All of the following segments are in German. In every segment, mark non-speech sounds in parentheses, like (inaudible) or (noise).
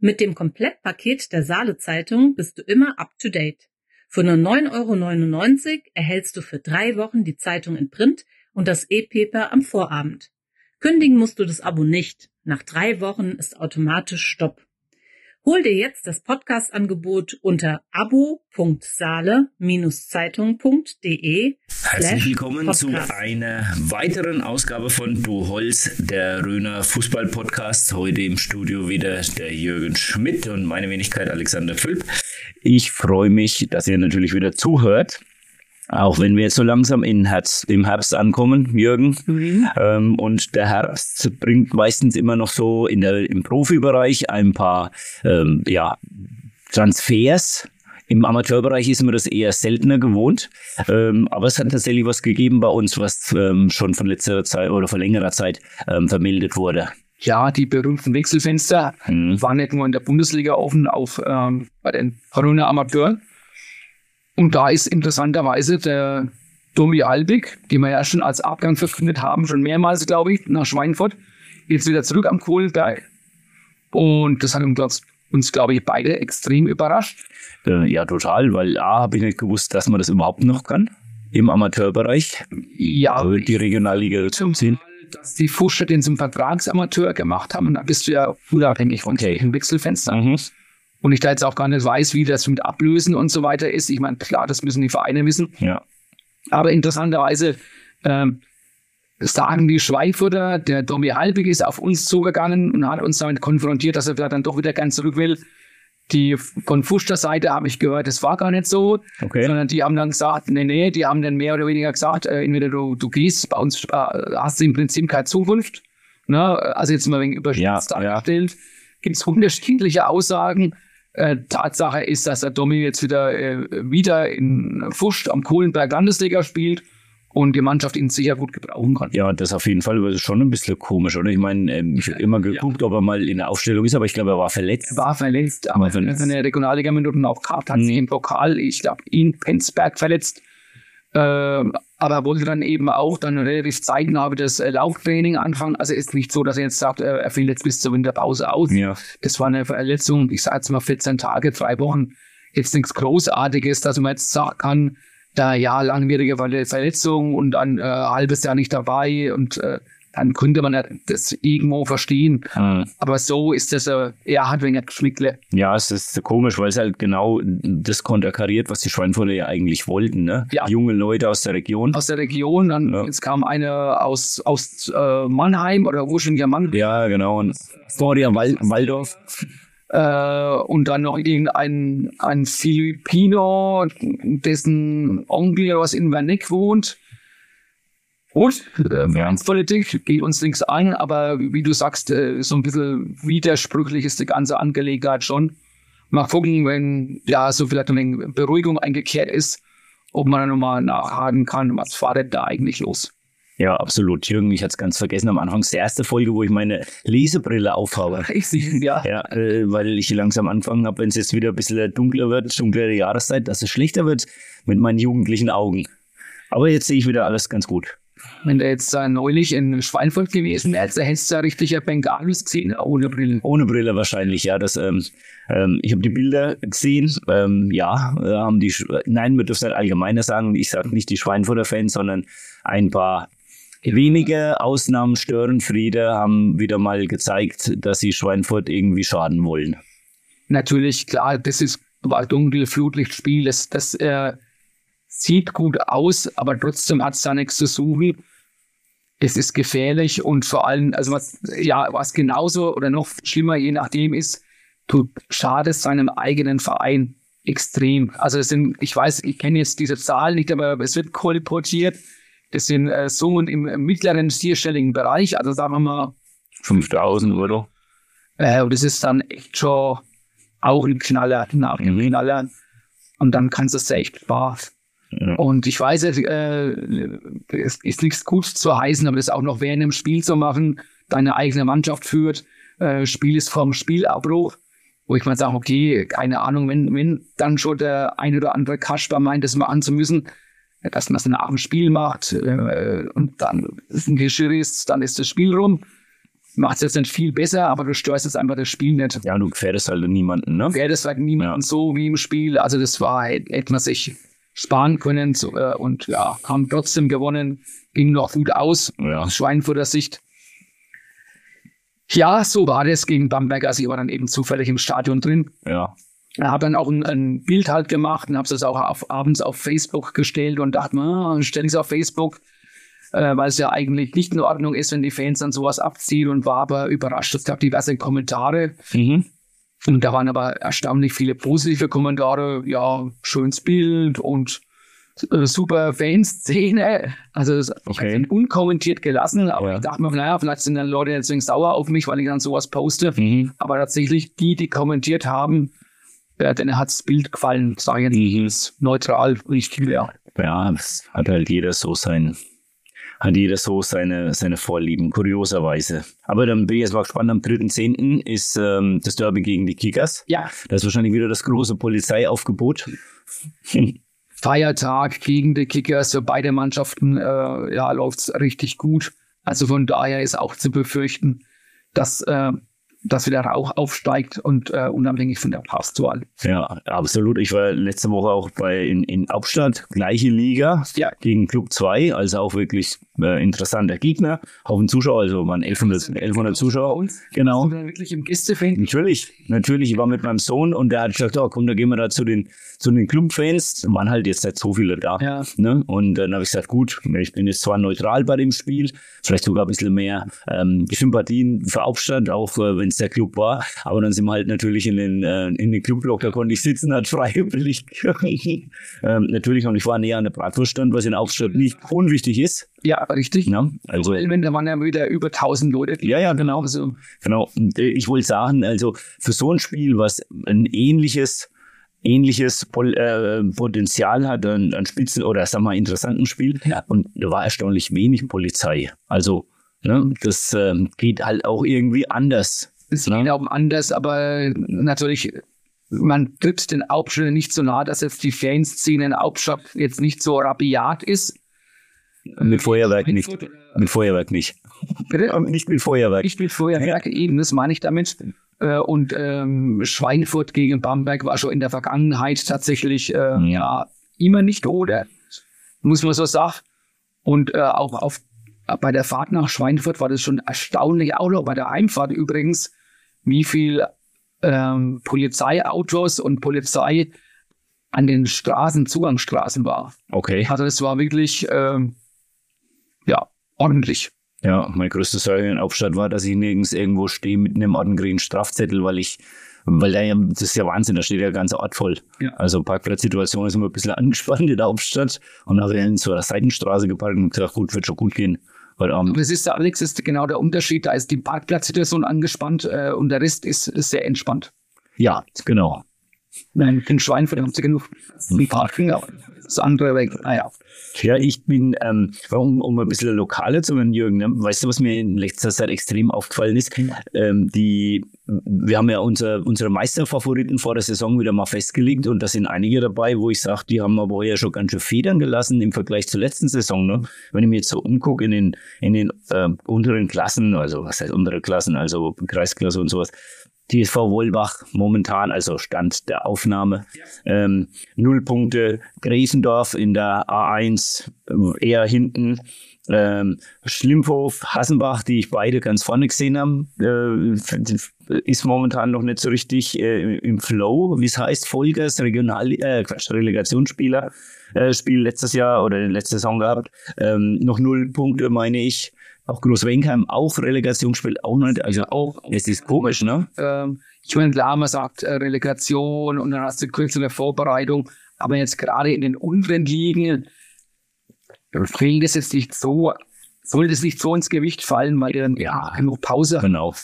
Mit dem Komplettpaket der Saale Zeitung bist du immer up to date. Für nur 9,99 Euro erhältst du für drei Wochen die Zeitung in Print und das E-Paper am Vorabend. Kündigen musst du das Abo nicht. Nach drei Wochen ist automatisch Stopp. Hol dir jetzt das Podcast-Angebot unter abo.saale-zeitung.de. Herzlich willkommen zu einer weiteren Ausgabe von Du Holz, der Röner Fußball-Podcast. Heute im Studio wieder der Jürgen Schmidt und meine Wenigkeit Alexander Fülp. Ich freue mich, dass ihr natürlich wieder zuhört. Auch wenn wir jetzt so langsam in Herbst, im Herbst ankommen, Jürgen. Mhm. Ähm, und der Herbst bringt meistens immer noch so in der, im Profibereich ein paar ähm, ja, Transfers. Im Amateurbereich ist mir das eher seltener gewohnt. Ähm, aber es hat tatsächlich was gegeben bei uns, was ähm, schon von letzter Zeit oder vor längerer Zeit ähm, vermeldet wurde. Ja, die berühmten Wechselfenster hm. waren nicht nur in der Bundesliga offen, auch ähm, bei den Corona Amateuren. Und da ist interessanterweise der Domi Albig, den wir ja schon als Abgang verkündet haben, schon mehrmals, glaube ich, nach Schweinfurt, jetzt wieder zurück am Kohlenberg. Und das hat uns, uns glaube ich, beide extrem überrascht. Äh, ja, total, weil A, habe ich nicht gewusst, dass man das überhaupt noch kann im Amateurbereich. Ja. Also die Regionalliga zum ziehen. Dass die Fuscher den zum Vertragsamateur gemacht haben, und da bist du ja unabhängig von okay. den Wechselfenstern. Mhm. Und ich da jetzt auch gar nicht weiß, wie das mit Ablösen und so weiter ist. Ich meine, klar, das müssen die Vereine wissen. Ja. Aber interessanterweise ähm, sagen die Schweifutter, der Domi Halbig ist auf uns zugegangen und hat uns damit konfrontiert, dass er dann doch wieder ganz zurück will. Die von Fuster Seite habe ich gehört, das war gar nicht so, okay. sondern die haben dann gesagt, nee, nee, die haben dann mehr oder weniger gesagt, äh, entweder du, du gehst, bei uns äh, hast du im Prinzip keine Zukunft. Ne? Also jetzt mal wegen überspitzt ja, dargestellt. Ja. Gibt es (laughs) unterschiedliche Aussagen. Äh, Tatsache ist, dass der Domi jetzt wieder, äh, wieder in Fuscht am Kohlenberg Landesliga spielt und die Mannschaft ihn sicher gut gebrauchen kann. Ja, das auf jeden Fall, aber das ist schon ein bisschen komisch, oder? Ich meine, ähm, ich habe immer geguckt, ja. ob er mal in der Aufstellung ist, aber ich glaube, er war verletzt. Er war verletzt, aber wenn er seine Regionalliga-Minuten auch gehabt hat, mhm. im Pokal, ich glaube, ihn Penzberg verletzt. Äh, aber wollte dann eben auch dann relativ zeitnah wieder das äh, Lauftraining anfangen. Also ist nicht so, dass er jetzt sagt, er fällt jetzt bis zur Winterpause aus. Ja. Das war eine Verletzung, ich sage jetzt mal 14 Tage, drei Wochen. Jetzt nichts Großartiges, dass man jetzt sagen kann, da ja langwierige Verletzung und ein äh, halbes Jahr nicht dabei und äh, dann könnte man das irgendwo verstehen. Mhm. Aber so ist das äh, eher hat wegen Geschmickle. Ja, es ist komisch, weil es halt genau das konterkariert, was die Schweinfurter ja eigentlich wollten. Ne? Ja. Junge Leute aus der Region. Aus der Region. Dann ja. jetzt kam eine aus, aus äh, Mannheim oder ursprünglicher Mann. Ja, genau. Und Florian Wald Waldorf. Äh, und dann noch irgendein ein Filipino, dessen Onkel was in Wernick wohnt. Gut, Finanzpolitik geht uns nichts ein, aber wie du sagst, äh, so ein bisschen widersprüchlich ist die ganze Angelegenheit schon. Mal gucken, wenn ja so vielleicht eine Beruhigung eingekehrt ist, ob man dann nochmal nachhaken kann, was war denn da eigentlich los? Ja, absolut. Jürgen, ich hatte es ganz vergessen am Anfang. der erste Folge, wo ich meine Lesebrille aufhabe. (laughs) Ich sehe, ja. Ja, äh, weil ich langsam anfangen habe, wenn es jetzt wieder ein bisschen dunkler wird, dunklere Jahreszeit, dass es schlechter wird mit meinen jugendlichen Augen. Aber jetzt sehe ich wieder alles ganz gut. Wenn der jetzt äh, neulich in Schweinfurt gewesen wäre, da hättest du ja richtig ein Bengalus gesehen, ohne Brille. Ohne Brille wahrscheinlich, ja. Das, ähm, ähm, ich habe die Bilder gesehen. Ähm, ja, haben die, nein, wir dürfen nicht allgemeiner sagen. Ich sage nicht die Schweinfurter Fans, sondern ein paar wenige Ausnahmen Störenfriede haben wieder mal gezeigt, dass sie Schweinfurt irgendwie schaden wollen. Natürlich, klar, das ist war dunkel, Flutlichtspiel, das, das äh, sieht gut aus, aber trotzdem hat es da nichts zu suchen. Es ist gefährlich und vor allem, also was, ja, was genauso oder noch schlimmer, je nachdem ist, du schadest seinem eigenen Verein extrem. Also es sind, ich weiß, ich kenne jetzt diese Zahlen nicht, aber es wird kolportiert. Das sind äh, Summen im, mittleren vierstelligen Bereich, also sagen wir mal 5000 oder? Äh, und das ist dann echt schon auch ein Knaller, nach dem Knaller. Und dann kannst du es echt Spaß. Ja. Und ich weiß, äh, es ist nichts gut zu heißen, aber das auch noch während dem Spiel zu machen, deine eigene Mannschaft führt, äh, Spiel ist vom Spielabbruch, wo ich mal sage, okay, keine Ahnung, wenn, wenn dann schon der ein oder andere Kasper meint, das mal anzumüssen, dass man es nach dem Spiel macht äh, und dann ist ein Geschirr ist, dann ist das Spiel rum. Macht es jetzt nicht viel besser, aber du störst jetzt einfach das Spiel nicht. Ja, du gefährdest halt niemanden, ne? Gefährdest halt niemanden ja. so wie im Spiel. Also das war, hätte man sich sparen können so, äh, und ja, haben trotzdem gewonnen, ging noch gut aus, ja. Schweinfurter Sicht. Ja, so war das gegen Bamberg. Also ich war dann eben zufällig im Stadion drin. Ja. Habe dann auch ein, ein, Bild halt gemacht und habe es auch auf, abends auf Facebook gestellt und dachte mir, ah, stelle ich es auf Facebook, äh, weil es ja eigentlich nicht in Ordnung ist, wenn die Fans dann sowas abziehen und war aber überrascht. Es gab diverse Kommentare. Mhm. Und da waren aber erstaunlich viele positive Kommentare. Ja, schönes Bild und äh, super Fanszene. Also das okay. unkommentiert gelassen. Aber ja. ich dachte mir, naja, vielleicht sind dann Leute deswegen sauer auf mich, weil ich dann sowas poste. Mhm. Aber tatsächlich, die, die kommentiert haben, ja, denen hat das Bild gefallen, sage ich jetzt mhm. neutral, richtig, ja. Ja, es hat halt jeder so sein, hat jeder so seine, seine Vorlieben, kurioserweise. Aber dann bin ich jetzt mal gespannt, am 3.10. ist ähm, das Derby gegen die Kickers. Ja. Da ist wahrscheinlich wieder das große Polizeiaufgebot. (laughs) Feiertag gegen die Kickers für beide Mannschaften, äh, ja, läuft's richtig gut. Also von daher ist auch zu befürchten, dass äh, dass wieder Rauch aufsteigt und äh, unabhängig von der Passzahl. Ja, absolut. Ich war letzte Woche auch bei in, in Hauptstadt, gleiche Liga ja. gegen Club 2, also auch wirklich äh, interessanter Gegner. Haufen Zuschauer, also waren 1100, 1100 Zuschauer. Uns? Genau. Bist du wirklich im Gästefan? Natürlich, natürlich. Ich war mit meinem Sohn und der hat gesagt, oh, komm, da gehen wir da zu den, zu den Clubfans. Da waren halt jetzt nicht so viele da. Ja. Ne? Und dann habe ich gesagt, gut, ich bin jetzt zwar neutral bei dem Spiel, vielleicht sogar ein bisschen mehr ähm, Sympathien für Hauptstadt, auch äh, wenn es der Club war. Aber dann sind wir halt natürlich in den, äh, in den Clubblock, da konnte ich sitzen, hat freiwillig. ähm, natürlich, und ich war näher an der Bratwurststand, was in Hauptstadt nicht unwichtig ist. Ja, richtig. Ja, also, wenn da waren ja wieder über 1000 Leute. Ja, ja, genau. Also, genau. Äh, ich wollte sagen, also für so ein Spiel, was ein ähnliches ähnliches äh, Potenzial hat an, an Spitzen oder sagen wir mal interessanten Spiel. Ja. Und da war erstaunlich wenig Polizei. Also ne, das äh, geht halt auch irgendwie anders. Geht ja. auch anders, aber natürlich man tritt den Hauptstädten nicht so nah, dass jetzt die Fanszene in Hauptstadt jetzt nicht so rabiat ist. Mit Feuerwerk nicht. Mit Feuerwerk nicht. Bitte? (laughs) Nicht mit Feuerwerk. Nicht mit Feuerwerk, ja. eben, das meine ich damit. Äh, und ähm, Schweinfurt gegen Bamberg war schon in der Vergangenheit tatsächlich äh, ja. immer nicht oder muss man so sagen. Und äh, auch auf, bei der Fahrt nach Schweinfurt war das schon erstaunlich, auch noch bei der Heimfahrt übrigens, wie viel ähm, Polizeiautos und Polizei an den Straßen, Zugangsstraßen war. Okay. Also das war wirklich ähm, ja ordentlich. Ja, mein größter Sorge in Aufstadt war, dass ich nirgends irgendwo stehe mit einem ordentlichen Strafzettel, weil ich, weil da ja, das ist ja Wahnsinn, da steht ja ganz Ort voll. Ja. Also Parkplatzsituation ist immer ein bisschen (laughs) angespannt in der Hauptstadt und habe in so einer Seitenstraße geparkt und gesagt, gut, wird schon gut gehen. Heute Abend. Aber es ist, Alex, ist genau der Unterschied. Da ist die Parkplatzsituation angespannt äh, und der Rest ist, ist sehr entspannt. Ja, genau. Nein, den Schweinfurt haben sie genug zum Parken, aber das andere weg. Naja. Ja, ich bin, ähm, um, um ein bisschen lokaler zu werden, Jürgen, ne? weißt du, was mir in letzter Zeit extrem aufgefallen ist? Ähm, die, wir haben ja unser, unsere Meisterfavoriten vor der Saison wieder mal festgelegt und da sind einige dabei, wo ich sage, die haben aber ja schon ganz schön Federn gelassen im Vergleich zur letzten Saison. Ne? Wenn ich mir jetzt so umgucke in den, in den äh, unteren Klassen, also was heißt untere Klassen, also Kreisklasse und sowas, TSV Wollbach momentan, also Stand der Aufnahme, ähm, null Punkte. Gräsendorf in der A1 äh, eher hinten. Ähm, Schlimmhof, Hassenbach, die ich beide ganz vorne gesehen habe, äh, ist momentan noch nicht so richtig äh, im Flow, wie es heißt. Folgers, Regional, äh, Quatsch, Relegationsspieler, äh, Spiel letztes Jahr oder letzte Saison gehabt. Ähm, noch null Punkte, meine ich. Auch Großwenkheim, auch Relegation spielt auch nicht. Also auch, es ist komisch, ne? Ähm, ich meine, klar, man sagt äh, Relegation und dann hast du kürzere Vorbereitung. Aber jetzt gerade in den unteren Ligen fehlt es jetzt nicht so, soll das nicht so ins Gewicht fallen, weil dann ja genug Pause Genau.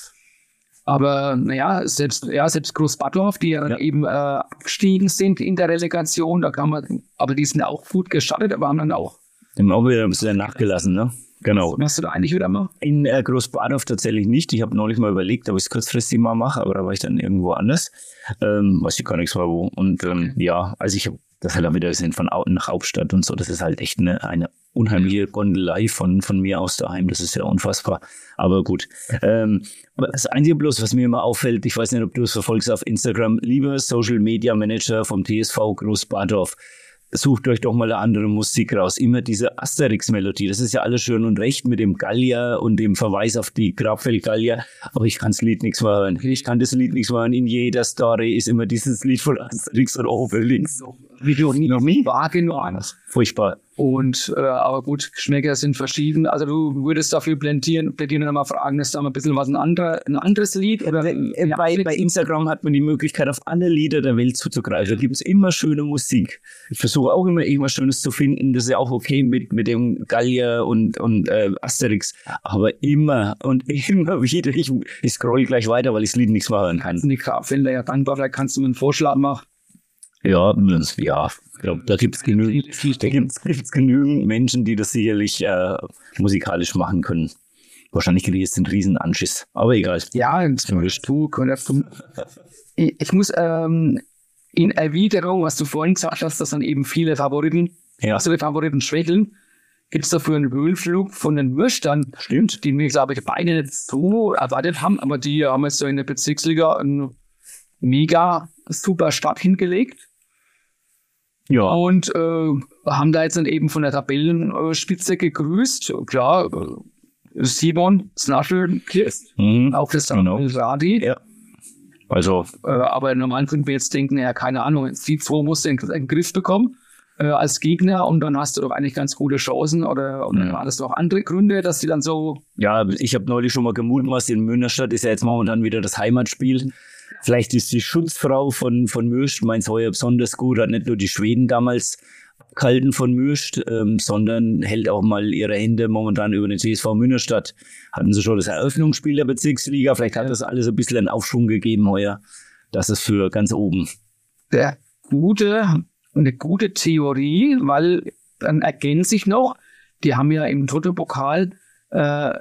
Aber naja, selbst, ja, selbst Großbadorf, die ja, Ja. eben äh, abgestiegen sind in der Relegation, da kann man, aber die sind auch gut gestartet, aber haben dann auch. Dem auch wieder ein bisschen nachgelassen, ne? Genau. Was hast du da eigentlich wieder mal? In äh, Großbadorf tatsächlich nicht. Ich habe neulich mal überlegt, ob ich es kurzfristig mal mache, aber da war ich dann irgendwo anders. Ähm, weiß ich gar nichts mehr wo. Und ähm, ja, also ich habe das halt auch wieder gesehen von Au nach Hauptstadt und so. Das ist halt echt eine, eine unheimliche Gondelei von, von mir aus daheim. Das ist ja unfassbar. Aber gut. Ähm, aber das Einzige bloß, was mir immer auffällt, ich weiß nicht, ob du es verfolgst auf Instagram, lieber Social Media Manager vom TSV Großbadorf, sucht euch doch mal eine andere Musik raus. Immer diese Asterix-Melodie. Das ist ja alles schön und recht mit dem Gallier und dem Verweis auf die Grabfeld-Gallier. Aber ich kann das Lied nichts mehr hören. Ich kann das Lied nichts mehr hören. In jeder Story ist immer dieses Lied von Asterix und Obelix. Wie du nie Noch nie? wahrgenommen. Furchtbar. Und äh, aber gut, Geschmäcker sind verschieden. Also du würdest dafür plädieren, plädieren und mal fragen, ist da mal ein bisschen was ein, anderer, ein anderes Lied? Oder, Äh, bei, bei Instagram hat man die Möglichkeit, auf alle Lieder der Welt zuzugreifen. Da gibt es immer schöne Musik. Ich versuche auch immer irgendwas Schönes zu finden. Das ist ja auch okay mit, mit dem Gallier und, und äh, Asterix. Aber immer und (laughs) immer wieder. Ich, ich scroll gleich weiter, weil ich das Lied nichts mehr hören kann. die Grabfelder ja dankbar, vielleicht kannst du mir einen Vorschlag machen. Ja, das, ja. Ich glaube, da gibt es genügend, da gibt's, gibt's genügend Menschen, die das sicherlich äh, musikalisch machen können. Wahrscheinlich kriege ich jetzt einen riesen Anschiss. Aber egal. Ja, du du. Ich, ich muss ähm, in Erwiderung, was du vorhin gesagt hast, dass dann eben viele Favoriten, Ja, also die Favoriten schwächeln, gibt es dafür einen Höhenflug von den Würstern, stimmt. den wir, glaube ich, beide nicht so erwartet haben, aber die haben jetzt so in der Bezirksliga einen mega super Start hingelegt. Ja. Und äh, haben da jetzt dann eben von der Tabellenspitze gegrüßt. Klar, äh, Simon, Snaschel, Mhm. auch das Genau. Radi. Ja. Also, Äh, aber normal könnten wir jetzt denken, ja, keine Ahnung, musst du in, in den Griff bekommen äh, als Gegner und dann hast du doch eigentlich ganz gute Chancen oder, oder Ja. waren das doch andere Gründe, dass die dann so ja, ich habe neulich schon mal gemutmaßt, in Münnerstadt ist ja jetzt momentan wieder das Heimatspiel. Vielleicht ist die Schutzfrau von, von Mürst, meins heuer besonders gut, hat nicht nur die Schweden damals abgehalten von Mürst, ähm, sondern hält auch mal ihre Hände momentan über den CSV Münnerstadt. Hatten sie schon das Eröffnungsspiel der Bezirksliga, vielleicht hat das alles ein bisschen einen Aufschwung gegeben heuer. Das ist für ganz oben. der gute, eine gute Theorie, weil dann ergänzt sich noch, die haben ja im Toto-Pokal äh,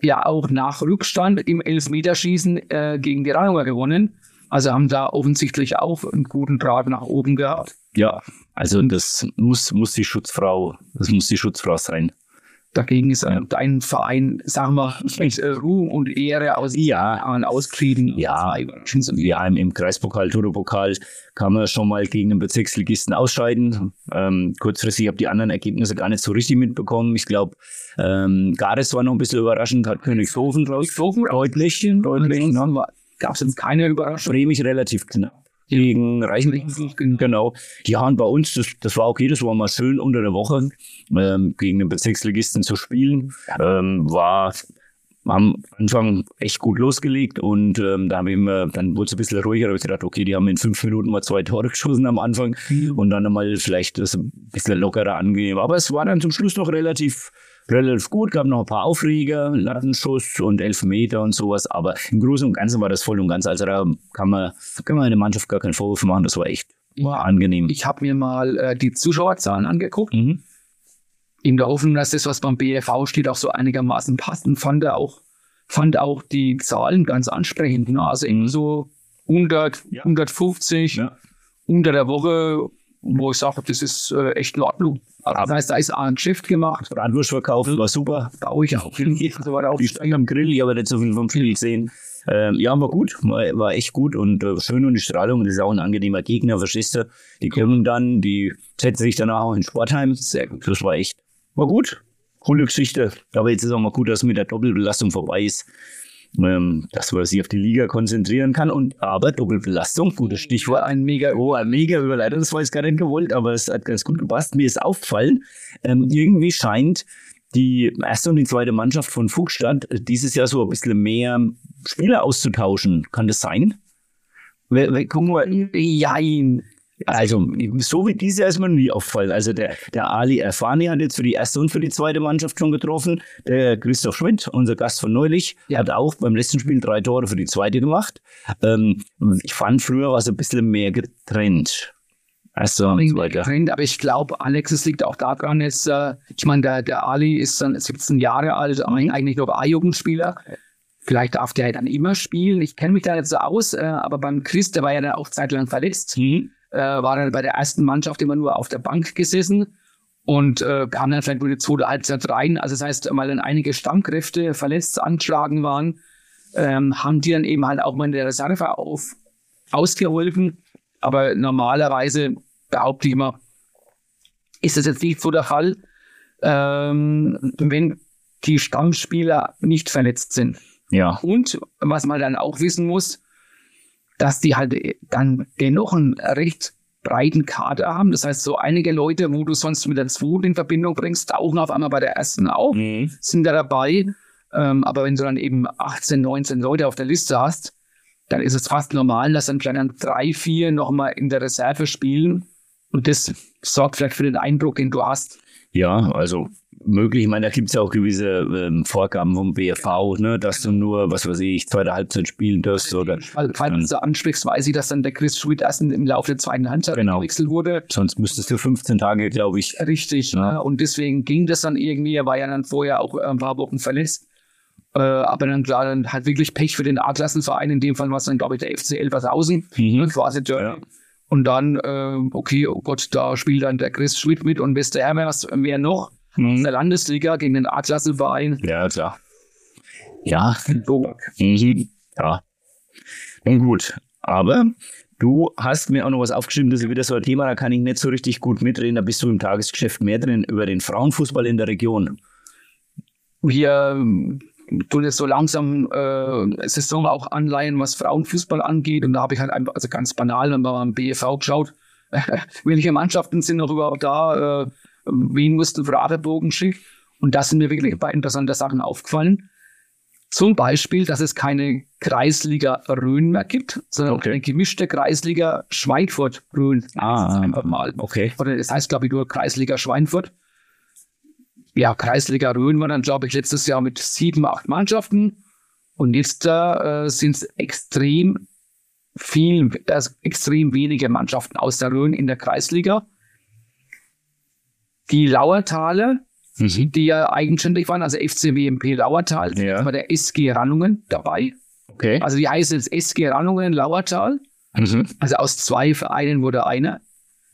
ja auch nach Rückstand im Elfmeterschießen äh, gegen die Ranger gewonnen. Also haben da offensichtlich auch einen guten Draht nach oben gehabt. Ja, also das muss, muss die Schutzfrau, das muss die Schutzfrau sein. Dagegen ist äh, dein Verein, sagen wir, mit äh, Ruhm und Ehre aus Ja, Jahren ausgeschieden. Ja, ja, im, im Kreispokal, Toto-Pokal kann man schon mal gegen den Bezirksligisten ausscheiden. Ähm, kurzfristig habe die anderen Ergebnisse gar nicht so richtig mitbekommen. Ich glaube, ähm, Gares war noch ein bisschen überraschend, hat Königshofen rausgeflogen. Deutlich, deutlich. Ne? Gab es jetzt keine Überraschung. Bremig relativ knapp. Gegen Reichenbach, genau. Ja, und bei uns, das, das war okay, das war mal schön unter der Woche, ähm, gegen den Bezirksligisten zu spielen. Ähm, war am Anfang echt gut losgelegt und ähm, da haben wir dann wurde es ein bisschen ruhiger, da habe ich gedacht, okay, die haben in fünf Minuten mal zwei Tore geschossen am Anfang und dann mal vielleicht das ein bisschen lockerer angehen. Aber es war dann zum Schluss noch relativ relativ gut, gab noch ein paar Aufreger, Lattenschuss und Elfmeter und sowas, aber im Großen und Ganzen war das voll und ganz, also da kann man, kann man der Mannschaft gar keinen Vorwurf machen, das war echt war angenehm. Ich habe mir mal äh, die Zuschauerzahlen angeguckt. Mhm. in der Hoffnung, dass das, was beim BFV steht, auch so einigermaßen passt und fand er auch, fand auch die Zahlen ganz ansprechend. Ne? Also eben so 100, Ja. 150 Ja. unter der Woche, wo ich sage, das ist äh, echt in Ordnung. Also das heißt, da ist ein Geschäft gemacht, Bratwurstverkauf war super. baue ich auch. (laughs) Weiter auf. Die standen am Grill, ich habe nicht so viel vom Spiel gesehen. Ähm, ja, war gut, war, war echt gut und äh, schön und die Strahlung, das ist auch ein angenehmer Gegner, verstehst du? Die kommen dann, die setzen sich danach auch in Sportheim. Sehr gut. Das war echt, war gut. Coole Geschichte. Aber jetzt ist auch mal gut, dass mit der Doppelbelastung vorbei ist. Ähm, dass man sich auf die Liga konzentrieren kann. Und aber Doppelbelastung, gutes Stichwort. Ein mega Oh, ein mega Überleitung, das war jetzt gar nicht gewollt, aber es hat ganz gut gepasst. Mir ist aufgefallen, ähm, irgendwie scheint die erste und die zweite Mannschaft von Fuchsstadt äh, dieses Jahr so ein bisschen mehr Spieler auszutauschen. Kann das sein? Wir, wir gucken mal. Jein. Also, so wie ist mir nie aufgefallen. Also, der, der Ali Erfani hat jetzt für die erste und für die zweite Mannschaft schon getroffen. Der Christoph Schmidt, unser Gast von neulich, ja. hat auch beim letzten Spiel drei Tore für die zweite gemacht. Ähm, ich fand früher war es ein bisschen mehr getrennt. Also, getrennt, aber ich glaube, Alex, es liegt auch daran, jetzt, äh, ich meine, der, der Ali ist dann 17 Jahre alt, eigentlich nur A-Jugendspieler. Vielleicht darf der dann immer spielen. Ich kenne mich da nicht so aus, äh, aber beim Chris, der war ja dann auch zeitlang verletzt, mhm. Äh, war dann bei der ersten Mannschaft immer nur auf der Bank gesessen und äh, kam dann vielleicht nur die zweite Halbzeit rein. Also das heißt, weil dann einige Stammkräfte verletzt angeschlagen waren, ähm, haben die dann eben halt auch mal in der Reserve auf, ausgeholfen. Aber normalerweise behaupte ich immer, ist das jetzt nicht so der Fall, ähm, wenn die Stammspieler nicht verletzt sind. Ja. Und was man dann auch wissen muss, dass die halt dann dennoch einen recht breiten Kader haben. Das heißt, so einige Leute, wo du sonst mit der zweiten in Verbindung bringst, tauchen auf einmal bei der ersten auf, mhm. sind da dabei. Ähm, aber wenn du dann eben 18, 19 Leute auf der Liste hast, dann ist es fast normal, dass dann vielleicht dann drei, vier nochmal in der Reserve spielen. Und das sorgt vielleicht für den Eindruck, den du hast. Ja, also möglich. Ich meine, da gibt es ja auch gewisse ähm, Vorgaben vom BFV, ne, dass du nur, was weiß ich, zweite Halbzeit spielen darfst. Oder, Fall, falls du ansprichst, weiß ich, dass dann der Chris Schmidt erst im Laufe der zweiten Halbzeit genau. gewechselt wurde. Sonst müsstest du 15 Tage, glaube ich. Richtig, ja. ne? und deswegen ging das dann irgendwie. Er war ja dann vorher auch ein paar Wochen verletzt. Äh, aber dann klar, dann halt wirklich Pech für den A-Klassenverein. In dem Fall war es dann, glaube ich, der FC Elvershausen, mhm. Ne, quasi Derby. Ja. Und dann, äh, okay, oh Gott, da spielt dann der Chris Schmidt mit und Westerhermers, wer noch? Mhm. in der Landesliga gegen den A-Klasse-Verein. Ja, klar. Ja, mhm. ja. Nun gut, aber du hast mir auch noch was aufgeschrieben, das ist wieder so ein Thema, da kann ich nicht so richtig gut mitreden, da bist du im Tagesgeschäft mehr drin, über den Frauenfußball in der Region. Wir ähm, tun jetzt so langsam äh, Saison auch anleihen, was Frauenfußball angeht und da habe ich halt einfach, also ganz banal, wenn man beim BFV geschaut, (laughs) welche Mannschaften sind noch überhaupt da, äh, wen mussten Fragebögen schicken. Und da sind mir wirklich ein paar interessante Sachen aufgefallen. Zum Beispiel, dass es keine Kreisliga Rhön mehr gibt, sondern okay. eine gemischte Kreisliga Schweinfurt-Rhön. Ah, einfach mal. Okay. Oder es das heißt, glaube ich, nur Kreisliga Schweinfurt. Ja, Kreisliga Rhön war dann, glaube ich, letztes Jahr mit sieben, acht Mannschaften. Und jetzt äh, sind es extrem viel, also extrem wenige Mannschaften aus der Rhön in der Kreisliga die Lauertaler, mhm. die ja eigenständig waren, also FCWMP Lauertal, ja. war der SG Rannungen dabei. Okay. Also die heißt jetzt SG Rannungen Lauertal. Mhm. Also aus zwei Vereinen wurde einer.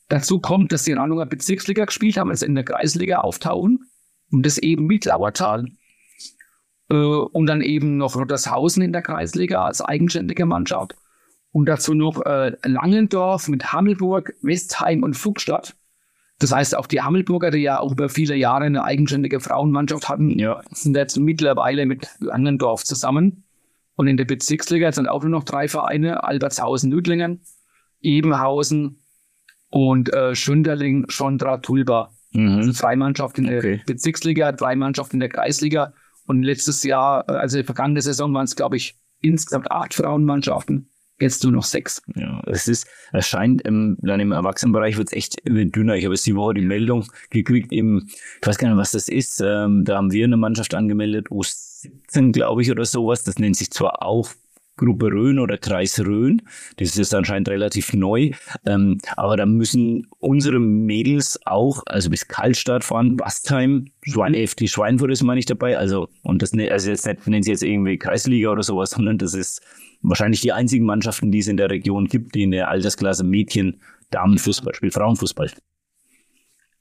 Dazu kommt, dass die Rannunger Bezirksliga gespielt haben, also in der Kreisliga auftauchen. Und das eben mit Lauertal. Äh, und dann eben noch Rottershausen in der Kreisliga als eigenständige Mannschaft. Und dazu noch äh, Langendorf mit Hammelburg, Westheim und Fuchstadt. Das heißt, auch die Hammelburger, die ja auch über viele Jahre eine eigenständige Frauenmannschaft hatten, ja. sind jetzt mittlerweile mit Langendorf zusammen. Und in der Bezirksliga sind auch nur noch drei Vereine, Albertshausen-Nüdlingen, Ebenhausen und äh, Schünderling, Schondra, Tulba. Mhm. Also drei Mannschaften in der Bezirksliga, drei Mannschaften in der Kreisliga. Und letztes Jahr, äh, also die vergangene Saison waren es, glaube ich, insgesamt acht Frauenmannschaften jetzt nur noch sechs. Ja, es ist, es scheint, im, dann im Erwachsenenbereich wird es echt dünner. Ich habe jetzt die Woche die Meldung gekriegt, eben, ich weiß gar nicht, was das ist. Ähm, da haben wir eine Mannschaft angemeldet, U17, glaube ich, oder sowas. Das nennt sich zwar auch Gruppe Rhön oder Kreis Rhön. Das ist anscheinend relativ neu. Ähm, aber da müssen unsere Mädels auch, also bis Kaltstadt fahren, Bastheim, Schwein, FT Schweinfurt ist meine ich dabei. Also, und das, ne, also jetzt nicht, nennen sie jetzt irgendwie Kreisliga oder sowas, sondern das ist wahrscheinlich die einzigen Mannschaften, die es in der Region gibt, die in der Altersklasse Mädchen Damenfußball spielt, Frauenfußball.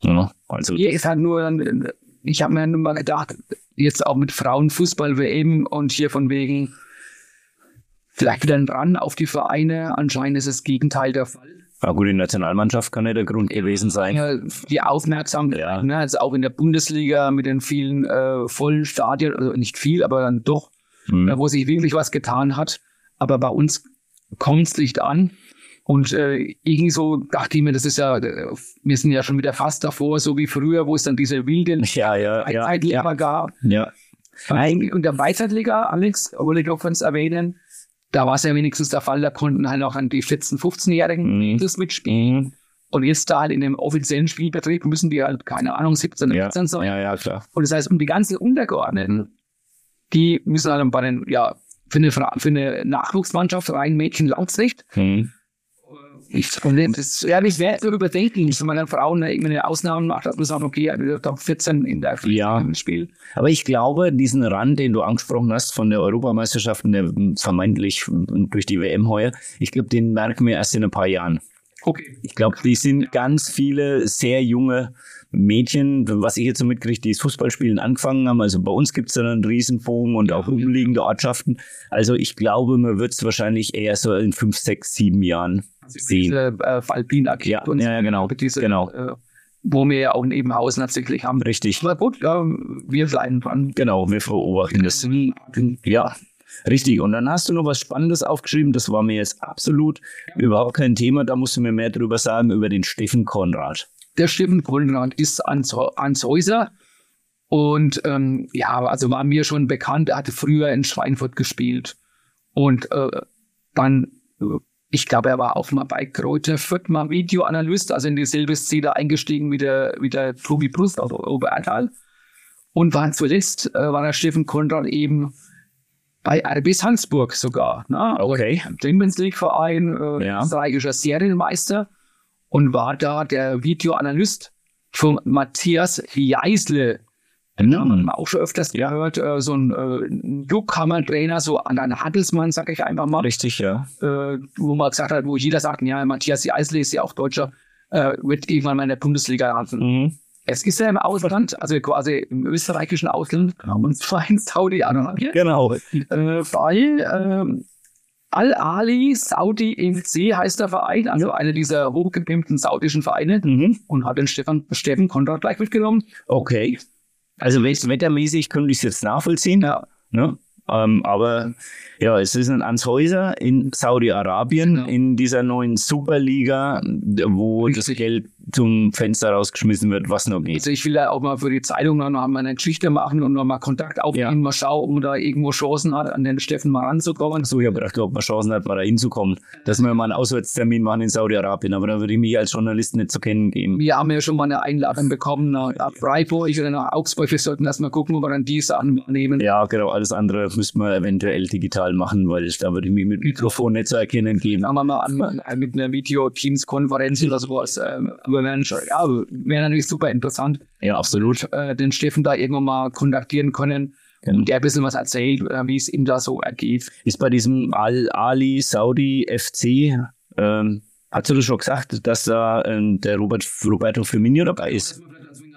Ja, also. Hier ist halt nur, ich habe mir nur mal gedacht, jetzt auch mit Frauenfußball WM und hier von wegen vielleicht wieder ein Ran auf die Vereine. Anscheinend ist das Gegenteil der Fall. Ja gut, die Nationalmannschaft kann ja der Grund gewesen sein. Ja, die Aufmerksamkeit, ja. ne, also auch in der Bundesliga mit den vielen äh, vollen Stadien, also nicht viel, aber dann doch, hm. äh, wo sich wirklich was getan hat aber bei uns kommt es nicht an. Und äh, irgendwie so dachte ich mir, das ist ja, wir sind ja schon wieder fast davor, so wie früher, wo es dann diese wilden (laughs) ja, ja, ja, ja. gab. Ja. Und der Freizeitliga, Alex, wollte ich noch kurz erwähnen, da war es ja wenigstens der Fall, da konnten halt auch an die 14-, 15-Jährigen Mhm. das mitspielen. Mhm. Und jetzt da halt in dem offiziellen Spielbetrieb müssen die halt, keine Ahnung, 17, Ja. 18 sein. ja, ja, klar. Und das heißt, um die ganzen Untergeordneten, die müssen halt bei den, ja, für eine, für eine Nachwuchsmannschaft rein Mädchen langt's nicht. Mhm. Und das ja, ich werde so überdenken, wenn man dann Frauen irgendeine Ausnahmen macht, dass man sagt, okay, ja, Top 14 in der Ja. im Spiel. Aber ich glaube, diesen Rand, den du angesprochen hast von der Europameisterschaft, und der vermeintlich durch die WM heuer, ich glaube, den merken wir erst in ein paar Jahren. Okay. Ich glaube, die sind ganz viele sehr junge Mädchen, was ich jetzt so mitkriege, die das Fußballspielen angefangen haben. Also bei uns gibt es dann einen Riesenbogen und auch umliegende Ortschaften. Also ich glaube, man wird es wahrscheinlich eher so in fünf, sechs, sieben Jahren sehen. Diese äh, Alpin Ja, ja, ja, genau, Diese, genau. Äh, wo wir ja auch in Ebenhausen tatsächlich haben. Richtig. Aber gut, ja, wir bleiben dran. Genau, wir beobachten das. Ja, richtig. Und dann hast du noch was Spannendes aufgeschrieben. Das war mir jetzt absolut überhaupt kein Thema. Da musst du mir mehr drüber sagen, über den Steffen Konrad. Der Steffen Konrad ist ans, ans Häuser. Und ähm, ja, also war mir schon bekannt, er hatte früher in Schweinfurt gespielt. Und äh, dann, äh, ich glaube, er war auch mal bei Kräuter Fürth mal Videoanalyst, also in dieselbe Szene eingestiegen wie der, wie der Tobi Brust aus Oberertal. Und war zuletzt, äh, war der Steffen Konrad eben bei RB Salzburg sogar. Ne? Okay. Champions League Verein, äh, Ja. österreichischer Serienmeister und war da der Videoanalyst von Matthias Jeisle. Haben Mhm. wir auch schon öfters gehört, äh, so ein äh, Newcomer-Trainer, so an einen Handelsmann, sag ich einfach mal, Richtig, ja. äh, wo man gesagt hat, wo jeder sagt, ja, Matthias Jeisle ist ja auch Deutscher, äh, wird irgendwann mal in der Bundesliga landen. Mhm. Es ist ja im Ausland, also quasi im österreichischen Ausland, und zwar in Saudi-Arabien Genau. äh, bei ähm, Al-Ali Saudi MC heißt der Verein, also einer dieser hochgepimpten saudischen Vereine Mhm. und hat den Stefan, Steffen Konrad gleich mitgenommen. Okay. Also wet- wettermäßig könnte ich es jetzt nachvollziehen. Ja. Ne? Ähm, aber ja, es ist ein Anshäuser in Saudi-Arabien, Genau. in dieser neuen Superliga, wo das Richtig. Geld zum Fenster rausgeschmissen wird, was noch geht. Also ich will ja auch mal für die Zeitung noch mal eine Geschichte machen und noch mal Kontakt aufnehmen, Ja. mal schauen, ob man da irgendwo Chancen hat, an den Steffen mal ranzukommen. So, ich habe gedacht, ob man Chancen hat, mal da hinzukommen, dass wir mal einen Auswärtstermin machen in Saudi-Arabien, aber da würde ich mich als Journalist nicht zu kennen geben. Wir haben ja schon mal eine Einladung bekommen nach, Freiburg oder nach Augsburg. Wir sollten erst mal gucken, ob wir dann diese annehmen. Ja, genau, alles andere müsste man eventuell digital machen, weil da würde ich mich mit Mikrofon nicht zu erkennen geben. Sagen wir mal an mit einer Video-Teams-Konferenz oder sowas. Ähm, aber wäre ja, wäre natürlich super interessant, Ja, absolut. äh, den Steffen da irgendwann mal kontaktieren können Genau. und der ein bisschen was erzählt, äh, wie es ihm da so ergeht. Ist bei diesem Al-Ali Saudi FC, ähm, hast du das schon gesagt, dass da ähm, der Robert, Roberto Firmino dabei ist?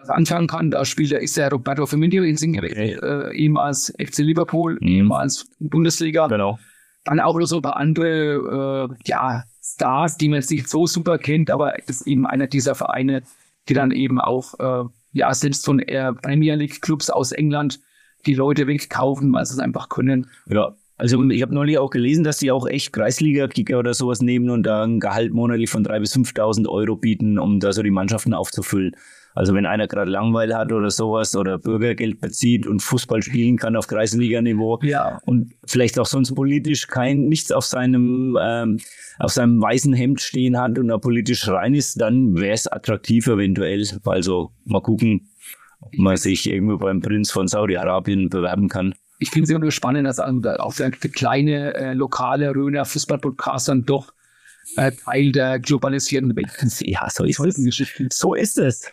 Anfangen kann, da spielt er, ist der Roberto Firmino in Singen, Okay. äh, ehemals FC Liverpool, Mhm. ehemals Bundesliga. Genau. Dann auch noch so ein paar andere, äh, ja, Stars, die man nicht so super kennt, aber das ist eben einer dieser Vereine, die dann eben auch, äh, ja, selbst von äh, Premier League Clubs aus England die Leute wegkaufen, weil sie es einfach können. Ja. Also ich habe neulich auch gelesen, dass die auch echt Kreisliga-Kicker oder sowas nehmen und da ein Gehalt monatlich von 3.000 bis 5.000 Euro bieten, um da so die Mannschaften aufzufüllen. Also wenn einer gerade Langweil hat oder sowas oder Bürgergeld bezieht und Fußball spielen kann auf Kreisliga-Niveau Ja. und vielleicht auch sonst politisch kein nichts auf seinem ähm, auf seinem weißen Hemd stehen hat und da politisch rein ist, dann wäre es attraktiv eventuell. Also mal gucken, ob man sich irgendwo beim Prinz von Saudi-Arabien bewerben kann. Ich finde es immer nur spannend, dass da auch der, kleine äh, lokale Röner Fußball-Podcast dann doch äh, Teil der globalisierten Welt ist. Ja, so ist es. So ist es.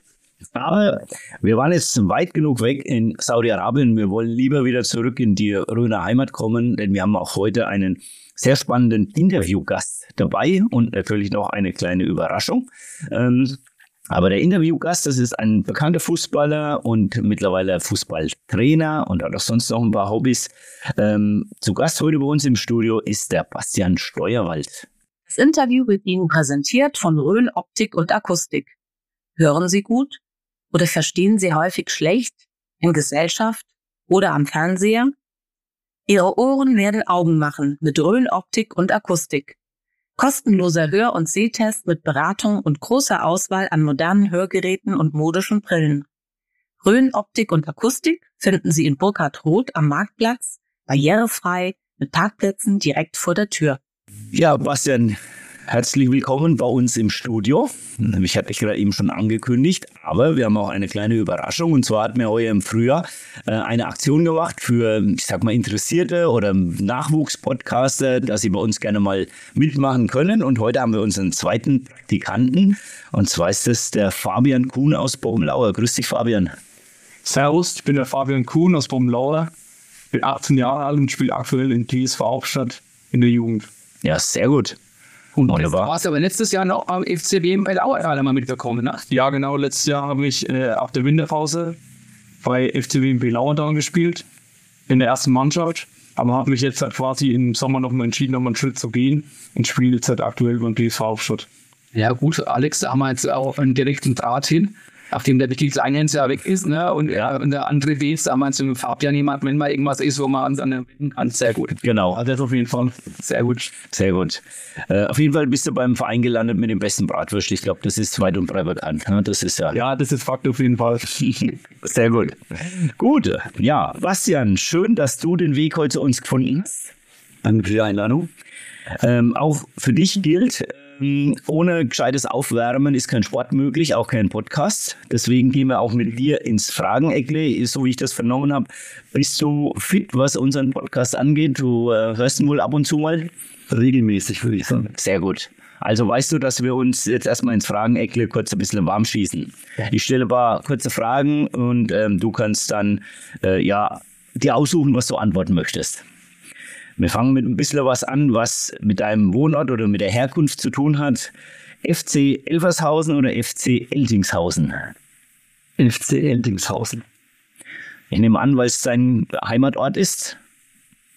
Aber wir waren jetzt weit genug weg in Saudi-Arabien. Wir wollen lieber wieder zurück in die Röner Heimat kommen, denn wir haben auch heute einen sehr spannenden Interviewgast dabei und natürlich noch eine kleine Überraschung. Ähm, aber der Interviewgast, das ist ein bekannter Fußballer und mittlerweile Fußballtrainer und hat auch sonst noch ein paar Hobbys. Ähm, zu Gast heute bei uns im Studio ist der Bastian Steuerwald. Das Interview wird Ihnen präsentiert von Rhön Optik und Akustik. Hören Sie gut oder verstehen Sie häufig schlecht in Gesellschaft oder am Fernseher? Ihre Ohren werden Augen machen mit Rhön Optik und Akustik. Kostenloser Hör- und Sehtest mit Beratung und großer Auswahl an modernen Hörgeräten und modischen Brillen. Rhön Optik und Akustik finden Sie in Burkhard Roth am Marktplatz, barrierefrei, mit Parkplätzen direkt vor der Tür. Ja, Bastian, Herzlich willkommen bei uns im Studio. Ich hatte ich gerade eben schon angekündigt, aber wir haben auch eine kleine Überraschung. Und zwar hatten wir heuer im Frühjahr äh, eine Aktion gemacht für, ich sag mal, Interessierte oder Nachwuchspodcaster, dass sie bei uns gerne mal mitmachen können. Und heute haben wir unseren zweiten Praktikanten. Und zwar ist das der Fabian Kuhn aus Bobenlauer. Grüß dich, Fabian. Servus, ich bin der Fabian Kuhn aus Bobenlauer. Bin 18 Jahre alt und spiele aktuell in TSV Hauptstadt in der Jugend. Ja, sehr gut. Und Wunderbar. warst aber letztes Jahr noch am FCW bei Lauer mal mitgekommen, ne? Ja, genau. Letztes Jahr habe ich äh, auf der Winterpause bei FCW in Lauerdown gespielt, in der ersten Mannschaft. Aber habe mich jetzt halt quasi im Sommer noch mal entschieden, nochmal einen Schritt zu gehen und spiele jetzt halt aktuell beim PSV Aufstadt. Ja, gut, Alex, da haben wir jetzt auch einen direkten Draht hin nachdem der wirklich Kleinhänse ja weg ist, ne? Und, ja. und der andere W ist, da meinst du, Fabian jemand, wenn mal irgendwas ist, wo man an kann. Sehr gut. Genau. Also das auf jeden Fall. Sehr gut. Sehr gut. Äh, auf jeden Fall bist du beim Verein gelandet mit dem besten Bratwurst. Ich glaube, das ist weit und breit bekannt. Ne? Das ist ja. Ja, das ist Fakt auf jeden Fall. (laughs) Sehr gut. Gut. Ja, Bastian, schön, dass du den Weg heute zu uns gefunden hast. Danke für die Einladung. Ähm, auch für dich gilt, ähm, ohne gescheites Aufwärmen ist kein Sport möglich, auch kein Podcast. Deswegen gehen wir auch mit dir ins Frageneckle. So wie ich das vernommen habe, bist du fit, was unseren Podcast angeht? Du äh, hörst ihn wohl ab und zu mal? Regelmäßig, würde ich sagen. Sehr gut. Also weißt du, dass wir uns jetzt erstmal ins Frageneckle kurz ein bisschen warm schießen. Ich stelle ein paar kurze Fragen und ähm, du kannst dann äh, ja dir aussuchen, was du antworten möchtest. Wir fangen mit ein bisschen was an, was mit deinem Wohnort oder mit der Herkunft zu tun hat. FC Elvershausen oder FC Eltingshausen? FC Eltingshausen. Ich nehme an, weil es dein Heimatort ist.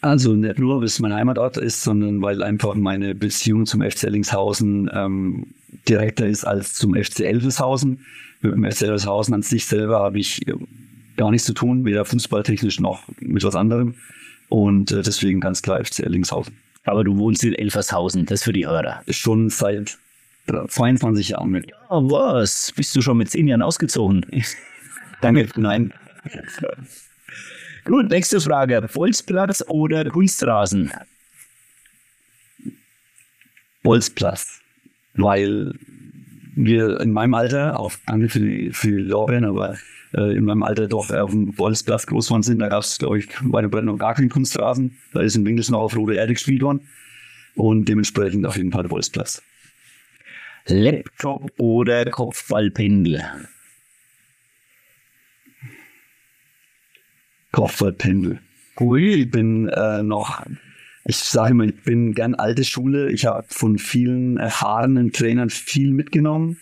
Also nicht nur, weil es mein Heimatort ist, sondern weil einfach meine Beziehung zum FC Ellingshausen ähm, direkter ist als zum FC Elvershausen. Mit dem FC Elvershausen an sich selber habe ich gar nichts zu tun, weder fußballtechnisch noch mit was anderem. Und äh, deswegen ganz klar FC Ellingshausen. Aber du wohnst in Elfershausen, das für die Hörer. Schon seit 22 Jahren mit. Ja, was? Bist du schon mit 10 Jahren ausgezogen? (laughs) Danke, (laughs) nein. Gut, nächste Frage. Bolzplatz oder Kunstrasen? Bolzplatz. Weil wir in meinem Alter, auch danke für die, für die Lorbeeren, aber äh, in meinem Alter doch auf dem Bolzplatz groß geworden sind. Da gab es, glaube ich, bei den Brennen noch gar keinen Kunstrasen. Da ist in Winkelsen noch auf rote Erde gespielt worden. Und dementsprechend auf jeden Fall der Bolzplatz. Laptop oder Kopfballpendel? Kopfballpendel. Ich bin äh, noch, ich sage immer, ich bin gern alte Schule. Ich habe von vielen erfahrenen Trainern viel mitgenommen.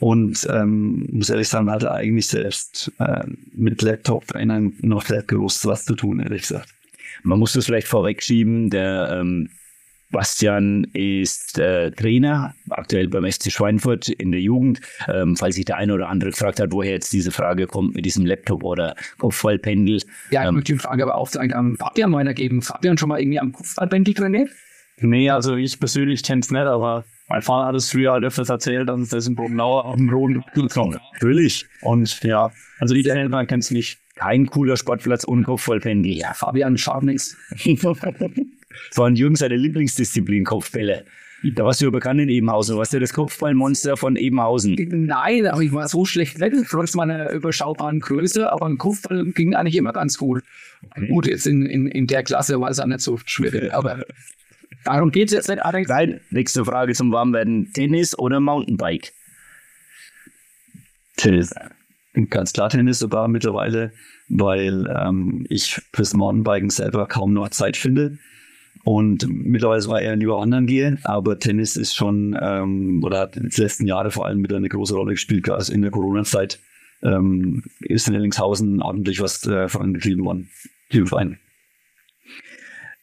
Und ähm, muss ehrlich sagen, man hatte eigentlich selbst äh, mit Laptop-Trainern noch sehr groß was zu tun, ehrlich gesagt. Man muss das vielleicht vorwegschieben, der ähm, Bastian ist äh, Trainer, aktuell beim FC Schweinfurt in der Jugend. Ähm, falls sich der eine oder andere gefragt hat, woher jetzt diese Frage kommt mit diesem Laptop oder Kopfballpendel. Ja, ich ähm, möchte die Frage aber auch sagen, am Fabian weitergeben. Fabian schon mal irgendwie am Kopfballpendel trainiert? Nee, also ich persönlich kenne es nicht, aber mein Vater hat es früher halt öfters erzählt, dass es das in Bogenauer auf dem Roden kommt. Natürlich. Und ja, also die Eltern kennen es nicht. Kein cooler Sportplatz ohne Kopfballpendel. Ja, Fabian Scharnix. das waren (laughs) Jürgen seine Lieblingsdisziplin, Kopfbälle. Da warst du ja bekannt in Ebenhausen. Warst du das Kopfballmonster von Ebenhausen? Nein, aber ich war so schlecht trotz meiner überschaubaren Größe, aber ein Kopfball ging eigentlich immer ganz gut. Okay. Gut, jetzt in, in, in der Klasse war es auch nicht so schwierig, aber Darum geht es jetzt nicht, Alex. Nein, nächste Frage zum Warmwerden. Tennis oder Mountainbike? Tennis. Ganz klar Tennis sogar mittlerweile, weil ähm, ich fürs Mountainbiken selber kaum noch Zeit finde. Und mittlerweile war eher lieber wandern gehe, aber Tennis ist schon, ähm, oder hat in den letzten Jahren vor allem wieder eine große Rolle gespielt, also in der Corona-Zeit ähm, ist in Ellingshausen ordentlich was äh, vorangetrieben worden, die Verein.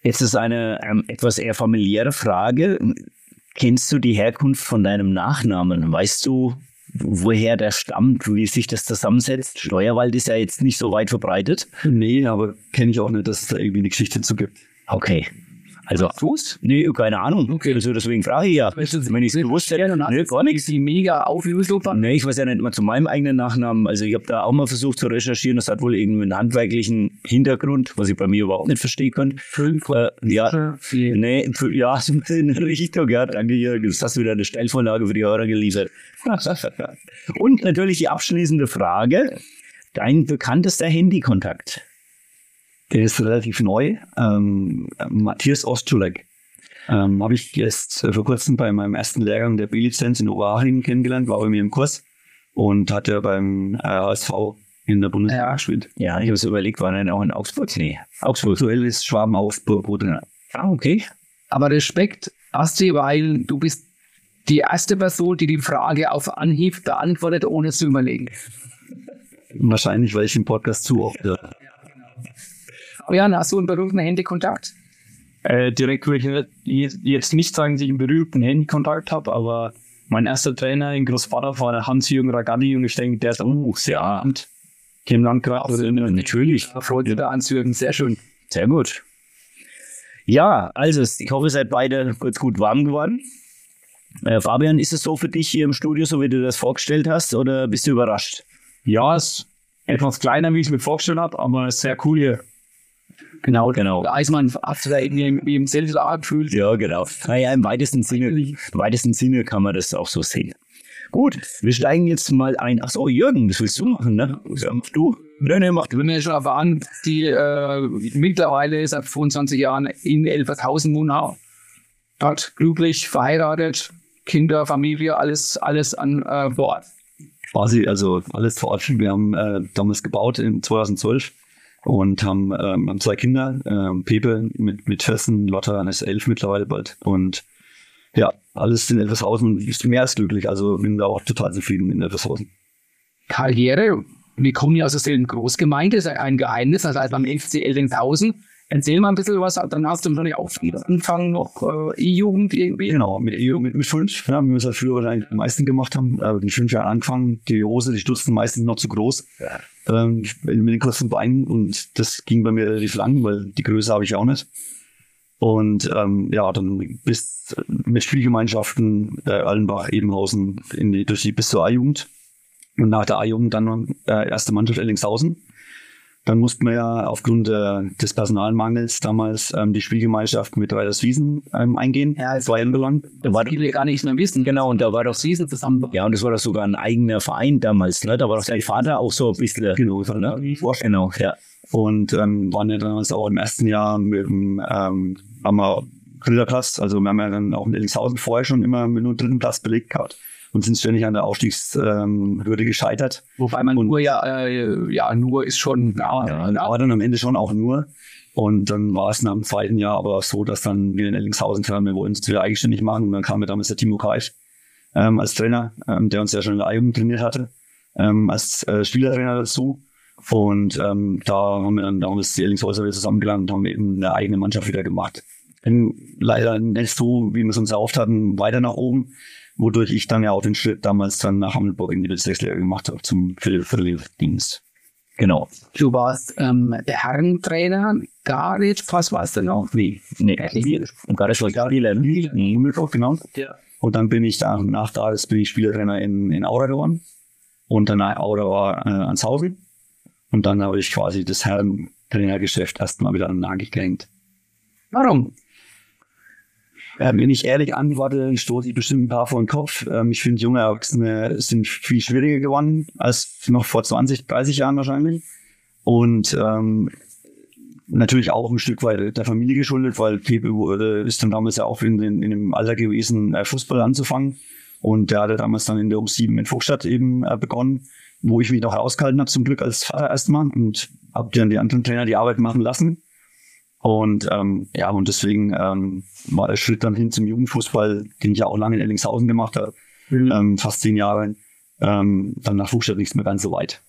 Jetzt ist eine ähm, etwas eher familiäre Frage. Kennst du die Herkunft von deinem Nachnamen? Weißt du, woher der stammt, wie sich das zusammensetzt? Steuerwald ist ja jetzt nicht so weit verbreitet. Nee, aber kenne ich auch nicht, dass es da irgendwie eine Geschichte zu gibt. Okay. Also, Fuß? nee, keine Ahnung. Okay. Also deswegen frage ich ja. Wenn ich es gewusst hätte, nee, gar nichts. Die mega Auflösung. Nee, ich weiß ja nicht mal zu meinem eigenen Nachnamen. Also ich habe da auch mal versucht zu recherchieren. Das hat wohl irgendwie einen handwerklichen Hintergrund, was ich bei mir überhaupt nicht verstehen könnte. Äh, ja, nee, für- ja, (laughs) in Richtung. Ja, danke Jürgen. Jetzt hast du wieder eine Stellvorlage für die Hörer geliefert. (laughs) Und natürlich die abschließende Frage. Dein bekanntester Handykontakt. Der ist relativ neu. Ähm, Matthias Ostschulek. Ähm, Habe ich jetzt äh, vor kurzem bei meinem ersten Lehrgang der B-Lizenz in Oberhaching kennengelernt, war bei mir im Kurs und hat ja beim äh, HSV in der Bundesliga Ja. gespielt. Ja, ich habe so überlegt, war er auch in Augsburg? Nee, Augsburg. Aktuell ist Schwaben Augsburg Trainer. Ah, okay. Aber Respekt, Asti, weil du bist die erste Person, die die Frage auf Anhieb beantwortet, ohne zu überlegen. Wahrscheinlich, weil ich im Podcast zu oft höre. Aber ja, hast du einen berühmten Handykontakt? Äh, direkt würde ich jetzt nicht sagen, dass ich einen berühmten Handykontakt habe, aber mein erster Trainer in Großvater war der Hans-Jürgen Ragatti und ich denke, der ist auch sehr ja. bekannt. Im Landkreis oder in der Natürlich. Freut sich der Anzügen. Sehr schön. Sehr gut. Ja, also ich hoffe, ihr seid beide kurz gut warm geworden. Äh, Fabian, ist es so für dich hier im Studio, so wie du das vorgestellt hast, oder bist du überrascht? Ja, ist etwas kleiner, wie ich es mir vorgestellt habe, aber ist sehr cool hier. Genau, Genau. Eismann hat sich da irgendwie wie im Seltenlager gefühlt. Ja, genau. Naja, im weitesten Sinne, im weitesten Sinne kann man das auch so sehen. Gut, wir steigen jetzt mal ein. Ach so, Jürgen, das willst du machen, ne? Ja, mach du. Nee, nee, mach du. Wenn wir schon erfahren, die äh, mittlerweile seit 25 Jahren in Elfershausen wohnen, hat glücklich verheiratet, Kinder, Familie, alles, alles an äh, Bord. Quasi, also alles vor Ort. Wir haben äh, damals gebaut in 2012 und haben, ähm, haben zwei Kinder, ähm, Pepe mit, mit 14, Lotta ist elf mittlerweile bald. Und ja, alles in Elfershausen ist mehr als glücklich. Also bin da auch total zufrieden in Elfershausen. Karriere. Wir kommen ja aus derselben Großgemeinde, ist ein Geheimnis, also beim FC Eldenhausen. Erzähl mal ein bisschen was, dann hast du wahrscheinlich auch wieder angefangen, noch äh, E-Jugend irgendwie. Genau, mit, EU mit, fünf, ja, wie wir es halt früher wahrscheinlich am meisten gemacht haben. Äh, mit fünf Jahren angefangen, die Hose, die Stutzen meistens noch zu groß. Ähm, mit den kurzen Beinen und das ging bei mir relativ lang, weil die Größe habe ich auch nicht. Und ähm, ja, dann bis mit Spielgemeinschaften äh, Allenbach, Ebenhausen in die, durch die bis zur A-Jugend. Und nach der A-Jugend dann äh, erste Mannschaft Ellingshausen. Dann mussten wir ja aufgrund äh, des Personalmangels damals ähm, die Spielgemeinschaft mit Reiderswiesen ähm, eingehen. Ja, zwei Jahre lang. Da war, Viele gar nicht mehr wissen. genau, und da war doch Season zusammen. Ja, und das war doch sogar ein eigener Verein damals, ne? Da war doch dein Vater auch so ein bisschen. Genau, das war ne? Genau, ja. Und ähm, waren ja damals auch im ersten Jahr mit dem ähm, haben wir dritter Platz, also wir haben ja dann auch in Ellingshausen vorher schon immer mit nur dritten Platz belegt gehabt und sind ständig an der Aufstiegshürde ähm, Hürde gescheitert. Wobei man Und- nur ja, äh, ja, nur ist schon, ja, Ja, ja, aber dann am Ende schon auch nur. Und dann war es nach dem zweiten Jahr aber so, dass dann wir in Ellingshausen kamen, wir wollten es wieder eigenständig machen. Und dann kam mir damals der Timo Kaisch ähm, als Trainer, ähm, der uns ja schon in der A-Jugend trainiert hatte, ähm, als äh, Spielertrainer dazu. Und ähm, da haben wir dann damals die Ellingshäuser wieder zusammengelangt und haben eben eine eigene Mannschaft wieder gemacht. Ging leider nicht so, wie wir es uns erhofft hatten, weiter nach oben, wodurch ich dann ja auch den Schritt damals dann nach Hammelburg in die Bezirksliga gemacht habe zum Vierteldienst. Genau. du warst ähm, der Herrentrainer, Garic, was warst du noch? Nee, Nee, und gerade schon Spieler, ne? Himmelblock, genau. Ja. Und dann bin ich da, nach da bin ich Spielertrainer in, in Aura geworden. Und danach Aura war äh, ans Hausen. Und dann habe ich quasi das Herrentrainergeschäft erstmal wieder an den Nagel gehängt. Warum? Äh, wenn ich ehrlich antworte, stoße ich bestimmt ein paar vor den Kopf. Ähm, ich finde, junge Erwachsene sind viel schwieriger geworden als noch vor 20, 30 Jahren wahrscheinlich. Und ähm, natürlich auch ein Stück weit der Familie geschuldet, weil Pepe wurde, ist dann damals ja auch in, in, in dem Alter gewesen, äh, Fußball anzufangen. Und der hatte damals dann in der U7 in Fuchstadt eben äh, begonnen, wo ich mich noch rausgehalten habe, zum Glück als Vater erstmal und habe dann die anderen Trainer die Arbeit machen lassen. Und ähm, ja, und deswegen ähm, war der Schritt dann hin zum Jugendfußball, den ich ja auch lange in Ellingshausen gemacht habe, ähm, fast zehn Jahre, ähm, dann nach Fuchstadt nichts mehr ganz so weit.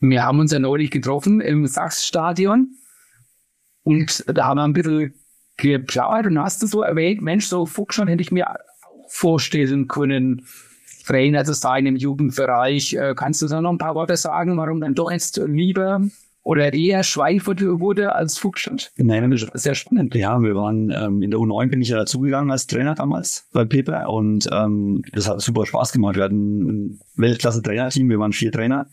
Wir haben uns ja neulich getroffen im Sachsstadion. Und da haben wir ein bisschen geplaudert. Und hast du so erwähnt, Mensch, so Fuchsstadt hätte ich mir auch vorstellen können, Trainer zu sein im Jugendbereich. Äh, kannst du da noch ein paar Worte sagen, warum dann doch jetzt lieber oder eher Schweinfurt wurde als Fuchsstadt? Nein, das ist sehr spannend. Ja, wir waren ähm, in der U9 bin ich ja dazugegangen als Trainer damals bei Pepe und ähm, das hat super Spaß gemacht. Wir hatten ein Weltklasse-Trainerteam, wir waren vier Trainer,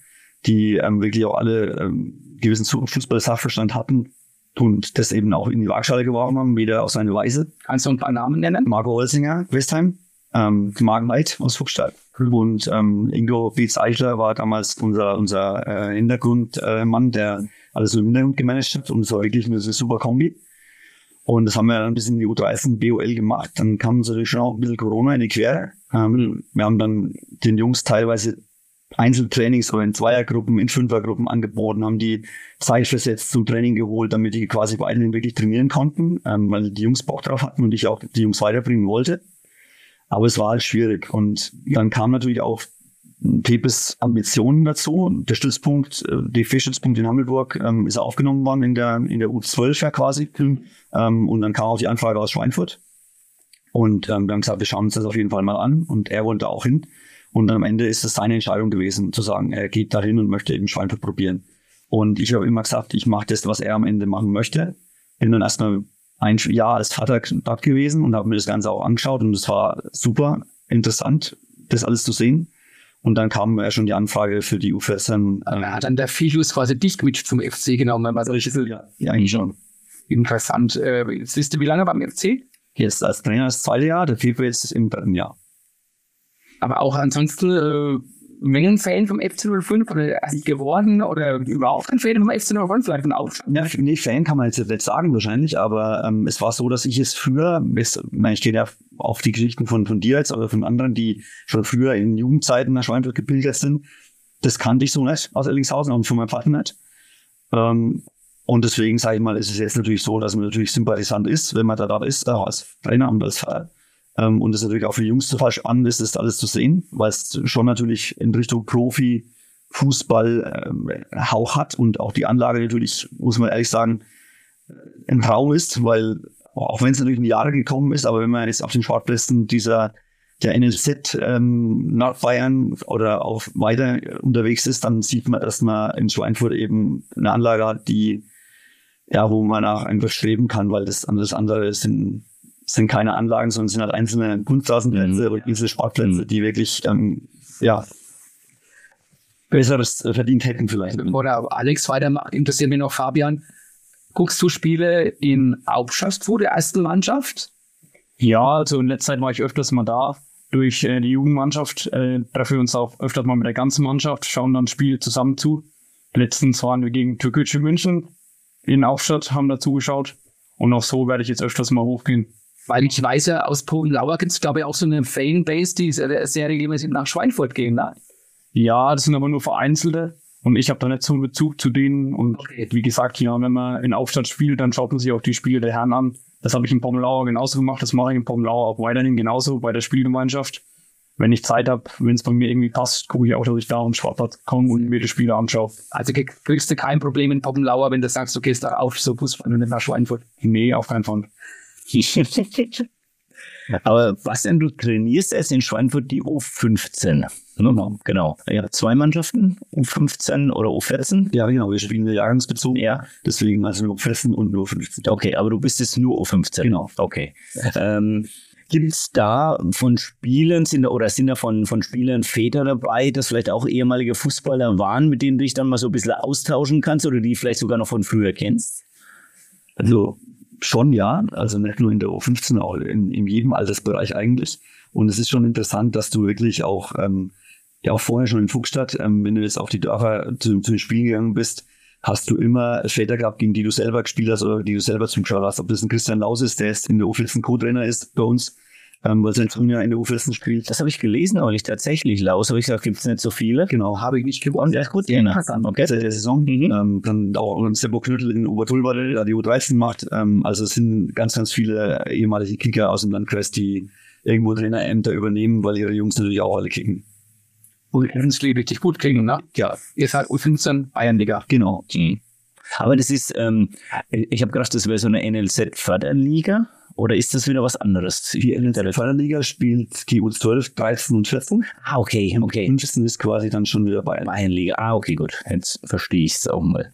die ähm, wirklich auch alle ähm, gewissen Fußball-Sachverstand hatten und das eben auch in die Waagschale geworfen haben, wieder auf seine Weise. Kannst du ein paar Namen nennen? Marco Holzinger, Westheim, ähm, Mark Knight aus Fuchsstadt. Und ähm, Ingo Beetz Eichler war damals unser, unser äh, Hintergrundmann, äh, der alles im Hintergrund gemanagt hat. Und es war wirklich eine super Kombi. Und das haben wir dann bis in die U13 BOL gemacht. Dann kam natürlich schon auch ein bisschen Corona in die Quere. Ähm, wir haben dann den Jungs teilweise Einzeltrainings oder in Zweiergruppen, in Fünfergruppen angeboten, haben die Zeit versetzt zum Training geholt, damit die quasi weiterhin wirklich trainieren konnten, ähm, weil die Jungs Bock drauf hatten und ich auch die Jungs weiterbringen wollte. Aber es war halt schwierig. Und dann kam natürlich auch Pepes Ambitionen dazu. Der Stützpunkt, äh, die Stützpunkt in Hammelburg ähm, ist aufgenommen worden in der, in der U12 ja quasi. Ähm, und dann kam auch die Anfrage aus Schweinfurt. Und ähm, wir haben gesagt, wir schauen uns das auf jeden Fall mal an. Und er wollte auch hin. Und am Ende ist es seine Entscheidung gewesen, zu sagen, er geht dahin und möchte eben Schweinfurt probieren. Und ich habe immer gesagt, ich mache das, was er am Ende machen möchte. Bin dann erstmal ein Jahr als Vater dort gewesen und habe mir das Ganze auch angeschaut und es war super interessant, das alles zu sehen. Und dann kam ja schon die Anfrage für die U14. Ähm, er hat dann der Fichus quasi dich mit zum FC genommen, wenn man solche ja, ja, eigentlich schon. Interessant. Äh, siehst du, wie lange beim FC? Jetzt als Trainer das zweite Jahr, der FIFA jetzt im dritten Jahr. Aber auch ansonsten äh, Mengen-Fan vom FC 05 oder geworden oder überhaupt ein Fan vom FC 05 vielleicht von Aufstand? Ja, nee, Fan kann man jetzt nicht sagen wahrscheinlich, aber ähm, es war so, dass ich es früher, es, ich stehe ja auf die Geschichten von, von dir jetzt, aber von anderen, die schon früher in Jugendzeiten nach Schweinfurt gebildet sind, das kannte ich so nicht aus Ellingshausen und von meinem Vater nicht. Ähm, und deswegen sage ich mal, ist es jetzt natürlich so, dass man natürlich sympathisant ist, wenn man da, da ist, da als Trainer und als Verein. Ähm, und das ist natürlich auch für die Jungs total spannend ist, das alles zu sehen, weil es schon natürlich in Richtung Profi Fußball ähm, Hauch hat und auch die Anlage natürlich, muss man ehrlich sagen, äh, ein Traum ist, weil auch wenn es natürlich in die Jahre gekommen ist, aber wenn man jetzt auf den Sportplätzen dieser der NLZ ähm, Nordbayern oder auch weiter unterwegs ist, dann sieht man, dass man in Schweinfurt eben eine Anlage hat, die ja, wo man auch einfach streben kann, weil das andere sind sind keine Anlagen, sondern sind halt einzelne Kunstrasenplätze mhm. oder diese Sportplätze, die wirklich, ähm, ja, Besseres verdient hätten vielleicht. Oder Alex weitermacht, interessiert mich noch Fabian. Guckst du Spiele in Hauptstadt vor der ersten Mannschaft? Ja, also in letzter Zeit war ich öfters mal da. Durch äh, die Jugendmannschaft äh, treffen wir uns auch öfters mal mit der ganzen Mannschaft, schauen dann Spiele zusammen zu. Letztens waren wir gegen Türkgücü München in Aufstadt, haben da zugeschaut. Und auch so werde ich jetzt öfters mal hochgehen. Weil ich weiß ja, aus Polen-Lauer gibt es, glaube ich, auch so eine Fanbase, die sehr, sehr regelmäßig nach Schweinfurt gehen. Ne? Ja, das sind aber nur vereinzelte. Und ich habe da nicht so einen Bezug zu denen. Und okay. wie gesagt, ja, wenn man in Aufstadt spielt, dann schaut man sich auch die Spiele der Herren an. Das habe ich in Pommelauer genauso gemacht. Das mache ich in Pommelauer auch weiterhin genauso bei der Spielgemeinschaft. Wenn ich Zeit habe, wenn es bei mir irgendwie passt, gucke ich auch, dass ich da am Sportplatz komme und mir die Spiele anschaue. Also kriegst du kein Problem in Poppenlauer, wenn du sagst, du gehst da auf so Fußball und nicht nach Schweinfurt? Nee, auf keinen Fall. (laughs) Aber was denn, du trainierst erst in Schweinfurt die U15. Genau. genau. Ja, zwei Mannschaften, U15 oder U14. Ja, genau. Wir spielen jahrgangsbezogen. Ja. Deswegen also nur U14 und nur U15. Okay, aber du bist jetzt nur U15. Genau. Okay. ähm, Gibt es da von Spielern sind da, oder sind da von, von Spielern Väter dabei, dass vielleicht auch ehemalige Fußballer waren, mit denen du dich dann mal so ein bisschen austauschen kannst oder die vielleicht sogar noch von früher kennst? Also schon ja, also nicht nur in der U15, auch in, in jedem Altersbereich eigentlich. Und es ist schon interessant, dass du wirklich auch, ähm, ja auch vorher schon in Fuchsstadt, ähm, wenn du jetzt auf die Dörfer zu, zu den Spielen gegangen bist, hast du immer Väter gehabt, gegen die du selber gespielt hast oder die du selber zugeschaut hast. Ob das ein Christian Laus ist, der jetzt in der U14 Co-Trainer ist bei uns, ähm, weil sein Sohn ja in der U14 spielt. Das habe ich gelesen, aber nicht tatsächlich. Laus habe ich gesagt, gibt es nicht so viele. Genau, habe ich nicht gewonnen. Ja, ist gut. Ja, okay. Seit der Saison. Mhm. Ähm, dann auch Sebo Knüttel in Obertulba, der die U13 macht. Ähm, also es sind ganz, ganz viele ehemalige Kicker aus dem Landkreis, die irgendwo Trainerämter übernehmen, weil ihre Jungs natürlich auch alle kicken. Und die richtig gut kriegen, ne? Ja. Ihr seid U15 Bayernliga. Genau. Mhm. Aber das ist, ähm, ich habe gedacht, das wäre so eine NLZ-Förderliga. Oder ist das wieder was anderes? Die NLZ-Förderliga spielt die U12, 13 und 14. Ah, okay, okay. Und 15 ist quasi dann schon wieder Bayern. Bayernliga. Ah, okay, gut. Jetzt verstehe ich es auch mal.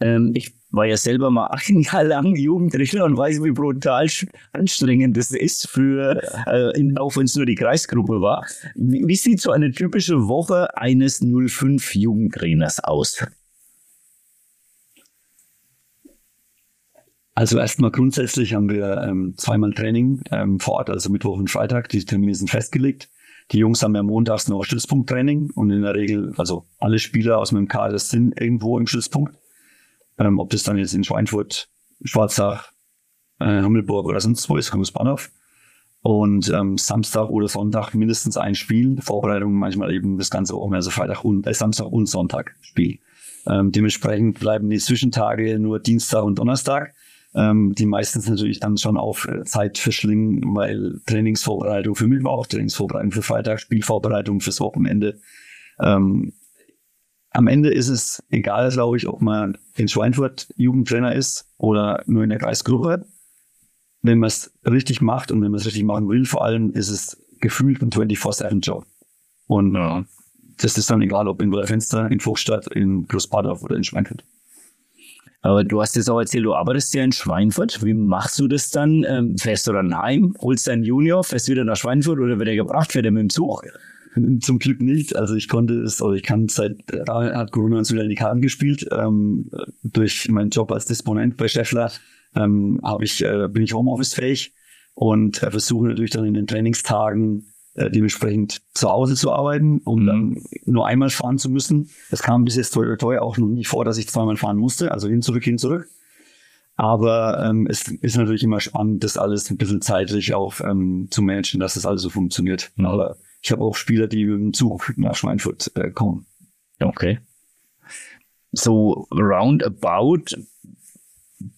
Ähm, ich war ja selber mal (laughs) ein Jahr lang Jugendrichter und weiß, wie brutal anstrengend das ist für, äh, in, auch wenn es nur die Kreisgruppe war. Wie, wie sieht so eine typische Woche eines 05 Jugendtrainers aus? Also erstmal grundsätzlich haben wir ähm, zweimal Training ähm, vor Ort, also Mittwoch und Freitag. Die Termine sind festgelegt. Die Jungs haben ja montags noch Stützpunkttraining und in der Regel, also alle Spieler aus meinem Kader sind irgendwo im Stützpunkt. Ähm, ob das dann jetzt in Schweinfurt, Schwarzach, äh, Hammelburg oder sonst wo ist, Bahnhof. Und ähm, Samstag oder Sonntag mindestens ein Spiel. Vorbereitung manchmal eben das ganze Woche, also Freitag und äh, Samstag und Sonntag Spiel. Ähm, dementsprechend bleiben die Zwischentage nur Dienstag und Donnerstag ähm, die meistens natürlich dann schon auf äh, Zeit verschlingen, weil Trainingsvorbereitung für Mittwoch, Trainingsvorbereitung für Freitag, Spielvorbereitung fürs Wochenende. Ähm, am Ende ist es egal, glaube ich, ob man in Schweinfurt Jugendtrainer ist oder nur in der Kreisgruppe. Wenn man es richtig macht und wenn man es richtig machen will, vor allem ist es gefühlt ein 24-7-Job. Und ja. das ist dann egal, ob in Fenster, in Vogtstadt, in Großpadorf oder in Schweinfurt. Aber du hast jetzt auch erzählt, du arbeitest ja in Schweinfurt. Wie machst du das dann? Ähm, fährst du dann heim, holst deinen Junior, fährst wieder nach Schweinfurt oder wird er gebracht, fährt er mit dem Zug? Zum Glück nicht. Also ich konnte es, oder ich kann seit, da hat Corona uns wieder in die Karten gespielt. Ähm, durch meinen Job als Disponent bei Scheffler ähm, habe ich, äh, bin ich Homeoffice fähig und äh, versuche natürlich dann in den Trainingstagen äh, dementsprechend zu Hause zu arbeiten, um mhm. dann nur einmal fahren zu müssen. Es kam bis jetzt teuer, teuer auch noch nie vor, dass ich zweimal fahren musste, also hin, zurück, hin, zurück. Aber ähm, es ist natürlich immer spannend, das alles ein bisschen zeitlich auch ähm, zu managen, dass das alles so funktioniert. Mhm. Aber ich habe auch Spieler, die mit dem Zug nach Schweinfurt äh, kommen. Okay. So roundabout,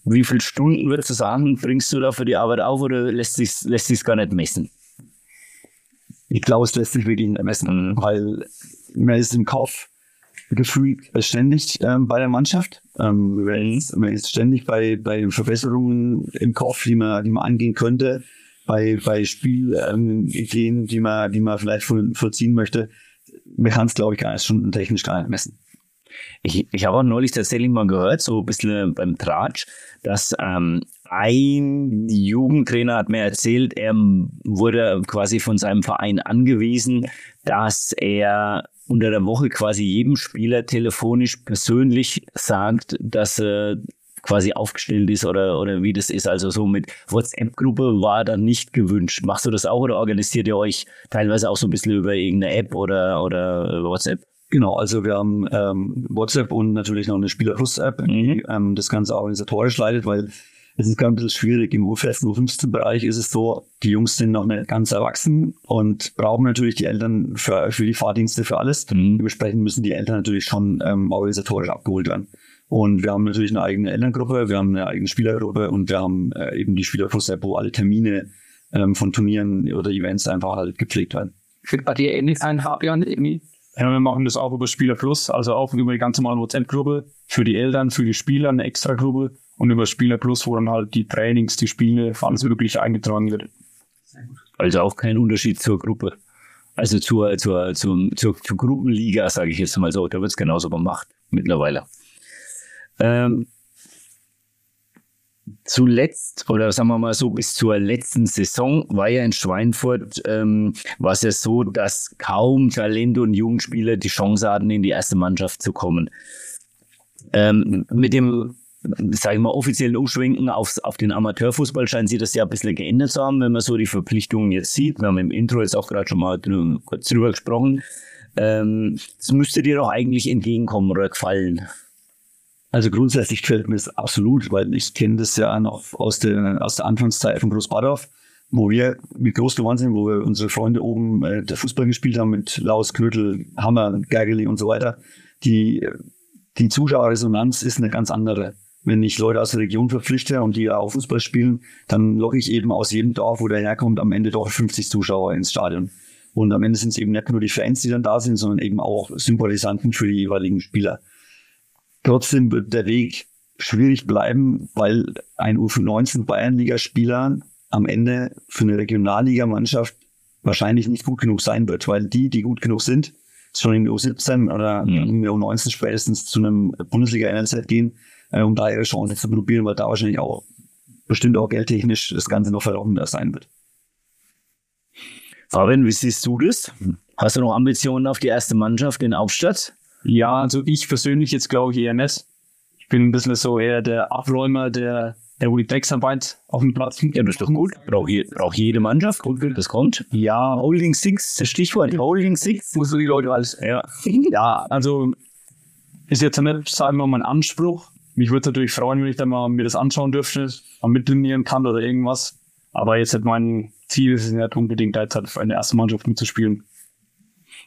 wie viele Stunden würdest du sagen, bringst du da für die Arbeit auf oder lässt sich lässt sich's gar nicht messen? Ich glaube, es lässt sich wirklich nicht messen, mhm. weil man ist im Kopf gefühlt ständig ähm, bei der Mannschaft. Ähm, man, ist, man ist ständig bei, bei Verbesserungen im Kopf, die man, die man angehen könnte, bei, bei Spielideen, ähm, die man, die man vielleicht vollziehen möchte. Man kann es, glaube ich, gar nicht schon technisch gar nicht messen. Ich, ich habe auch neulich tatsächlich mal gehört, so ein bisschen beim Tratsch, dass ähm, ein Jugendtrainer hat mir erzählt, er wurde quasi von seinem Verein angewiesen, dass er unter der Woche quasi jedem Spieler telefonisch persönlich sagt, dass er quasi aufgestellt ist oder, oder wie das ist. Also so mit WhatsApp-Gruppe war dann nicht gewünscht. Machst du das auch oder organisiert ihr euch teilweise auch so ein bisschen über irgendeine App oder, oder WhatsApp? Genau, also wir haben ähm, WhatsApp und natürlich noch eine Spieler-Plus-App, mhm. die ähm, das Ganze organisatorisch leitet, weil es ist ganz ein bisschen schwierig. Im U14, U15-Bereich ist es so, die Jungs sind noch nicht ganz erwachsen und brauchen natürlich die Eltern für, für die Fahrdienste, für alles. Mhm. Dementsprechend müssen die Eltern natürlich schon ähm, organisatorisch abgeholt werden. Und wir haben natürlich eine eigene Elterngruppe, wir haben eine eigene Spielergruppe und wir haben äh, eben die Spielerfluss-App, wo alle Termine ähm, von Turnieren oder Events einfach halt gepflegt werden. Wird bei dir ähnlich sein, Fabian, irgendwie? Ja, wir machen das auch über Spieler Plus, also auch über die ganz normale WhatsApp-Gruppe. Für die Eltern, für die Spieler eine extra Gruppe und über Spieler Plus, wo dann halt die Trainings, die Spiele, alles wirklich eingetragen wird. Also auch kein Unterschied zur Gruppe. Also zur, zur, zur, zur, zur Gruppenliga, sage ich jetzt mal so. Da wird es genauso gemacht mittlerweile. Ähm, zuletzt, oder sagen wir mal so, bis zur letzten Saison war ja in Schweinfurt, ähm, war es ja so, dass kaum Talente und Jugendspieler die Chance hatten, in die erste Mannschaft zu kommen. Ähm, mit dem sage ich mal, offiziellen Umschwenken aufs, auf den Amateurfußball scheint sich das ja ein bisschen geändert zu haben, wenn man so die Verpflichtungen jetzt sieht. Wir haben im Intro jetzt auch gerade schon mal drüber, kurz drüber gesprochen. Ähm, das müsste dir doch eigentlich entgegenkommen oder gefallen. Also grundsätzlich gefällt mir das absolut, weil ich kenne das ja noch aus der, aus der Anfangszeit von Großbadorf, wo wir mit groß geworden sind, wo wir unsere Freunde oben äh, der Fußball gespielt haben mit Laus, Knödel, Hammer, Geigeli und so weiter. Die, die Zuschauerresonanz ist eine ganz andere wenn ich Leute aus der Region verpflichte und die auch Fußball spielen, dann locke ich eben aus jedem Dorf, wo der herkommt, am Ende doch 50 Zuschauer ins Stadion. Und am Ende sind es eben nicht nur die Fans, die dann da sind, sondern eben auch Sympathisanten für die jeweiligen Spieler. Trotzdem wird der Weg schwierig bleiben, weil ein U19 Bayernliga-Spieler am Ende für eine Regionalligamannschaft wahrscheinlich nicht gut genug sein wird, weil die, die gut genug sind, schon in der U17 oder mhm. in der U19 spätestens zu einem Bundesliga-NLZ gehen, äh, um da ihre Chance zu probieren, weil da wahrscheinlich auch bestimmt auch geldtechnisch das Ganze noch verlockender sein wird. Fabian, wie siehst du das? Hast du noch Ambitionen auf die erste Mannschaft in Aufstadt? Ja, also ich persönlich jetzt glaube ich eher nicht. Ich bin ein bisschen so eher der Abräumer, der, der wo die Drecksarbeit auf dem Platz Ja, das ist doch gut. Braucht je, brauch jede Mannschaft. Das kommt. Ja, Holding Six, das Stichwort. Holding Six. muss so die Leute alles. Ja. (laughs) Ja, also ist jetzt nicht, sagen wir mal, mein Anspruch. Mich würde es natürlich freuen, wenn ich dann mal mir das anschauen dürfte, mal mittrainieren kann oder irgendwas. Aber jetzt hat mein Ziel ist es nicht unbedingt, da jetzt halt für eine erste Mannschaft mitzuspielen.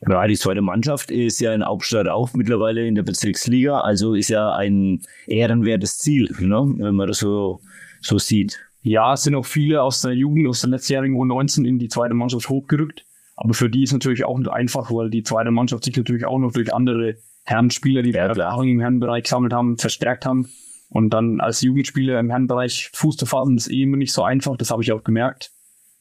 Ja, die zweite Mannschaft ist ja in Hauptstadt auch mittlerweile in der Bezirksliga, also ist ja ein ehrenwertes Ziel, ne? wenn man das so, so sieht. Ja, es sind auch viele aus der Jugend, aus der letztjährigen U19 in die zweite Mannschaft hochgerückt. Aber für die ist natürlich auch nicht einfach, weil die zweite Mannschaft sich natürlich auch noch durch andere Herrenspieler, die Ja. Erfahrung im Herrenbereich gesammelt haben, verstärkt haben. Und dann als Jugendspieler im Herrenbereich Fuß zu fassen, ist eh immer nicht so einfach. Das habe ich auch gemerkt,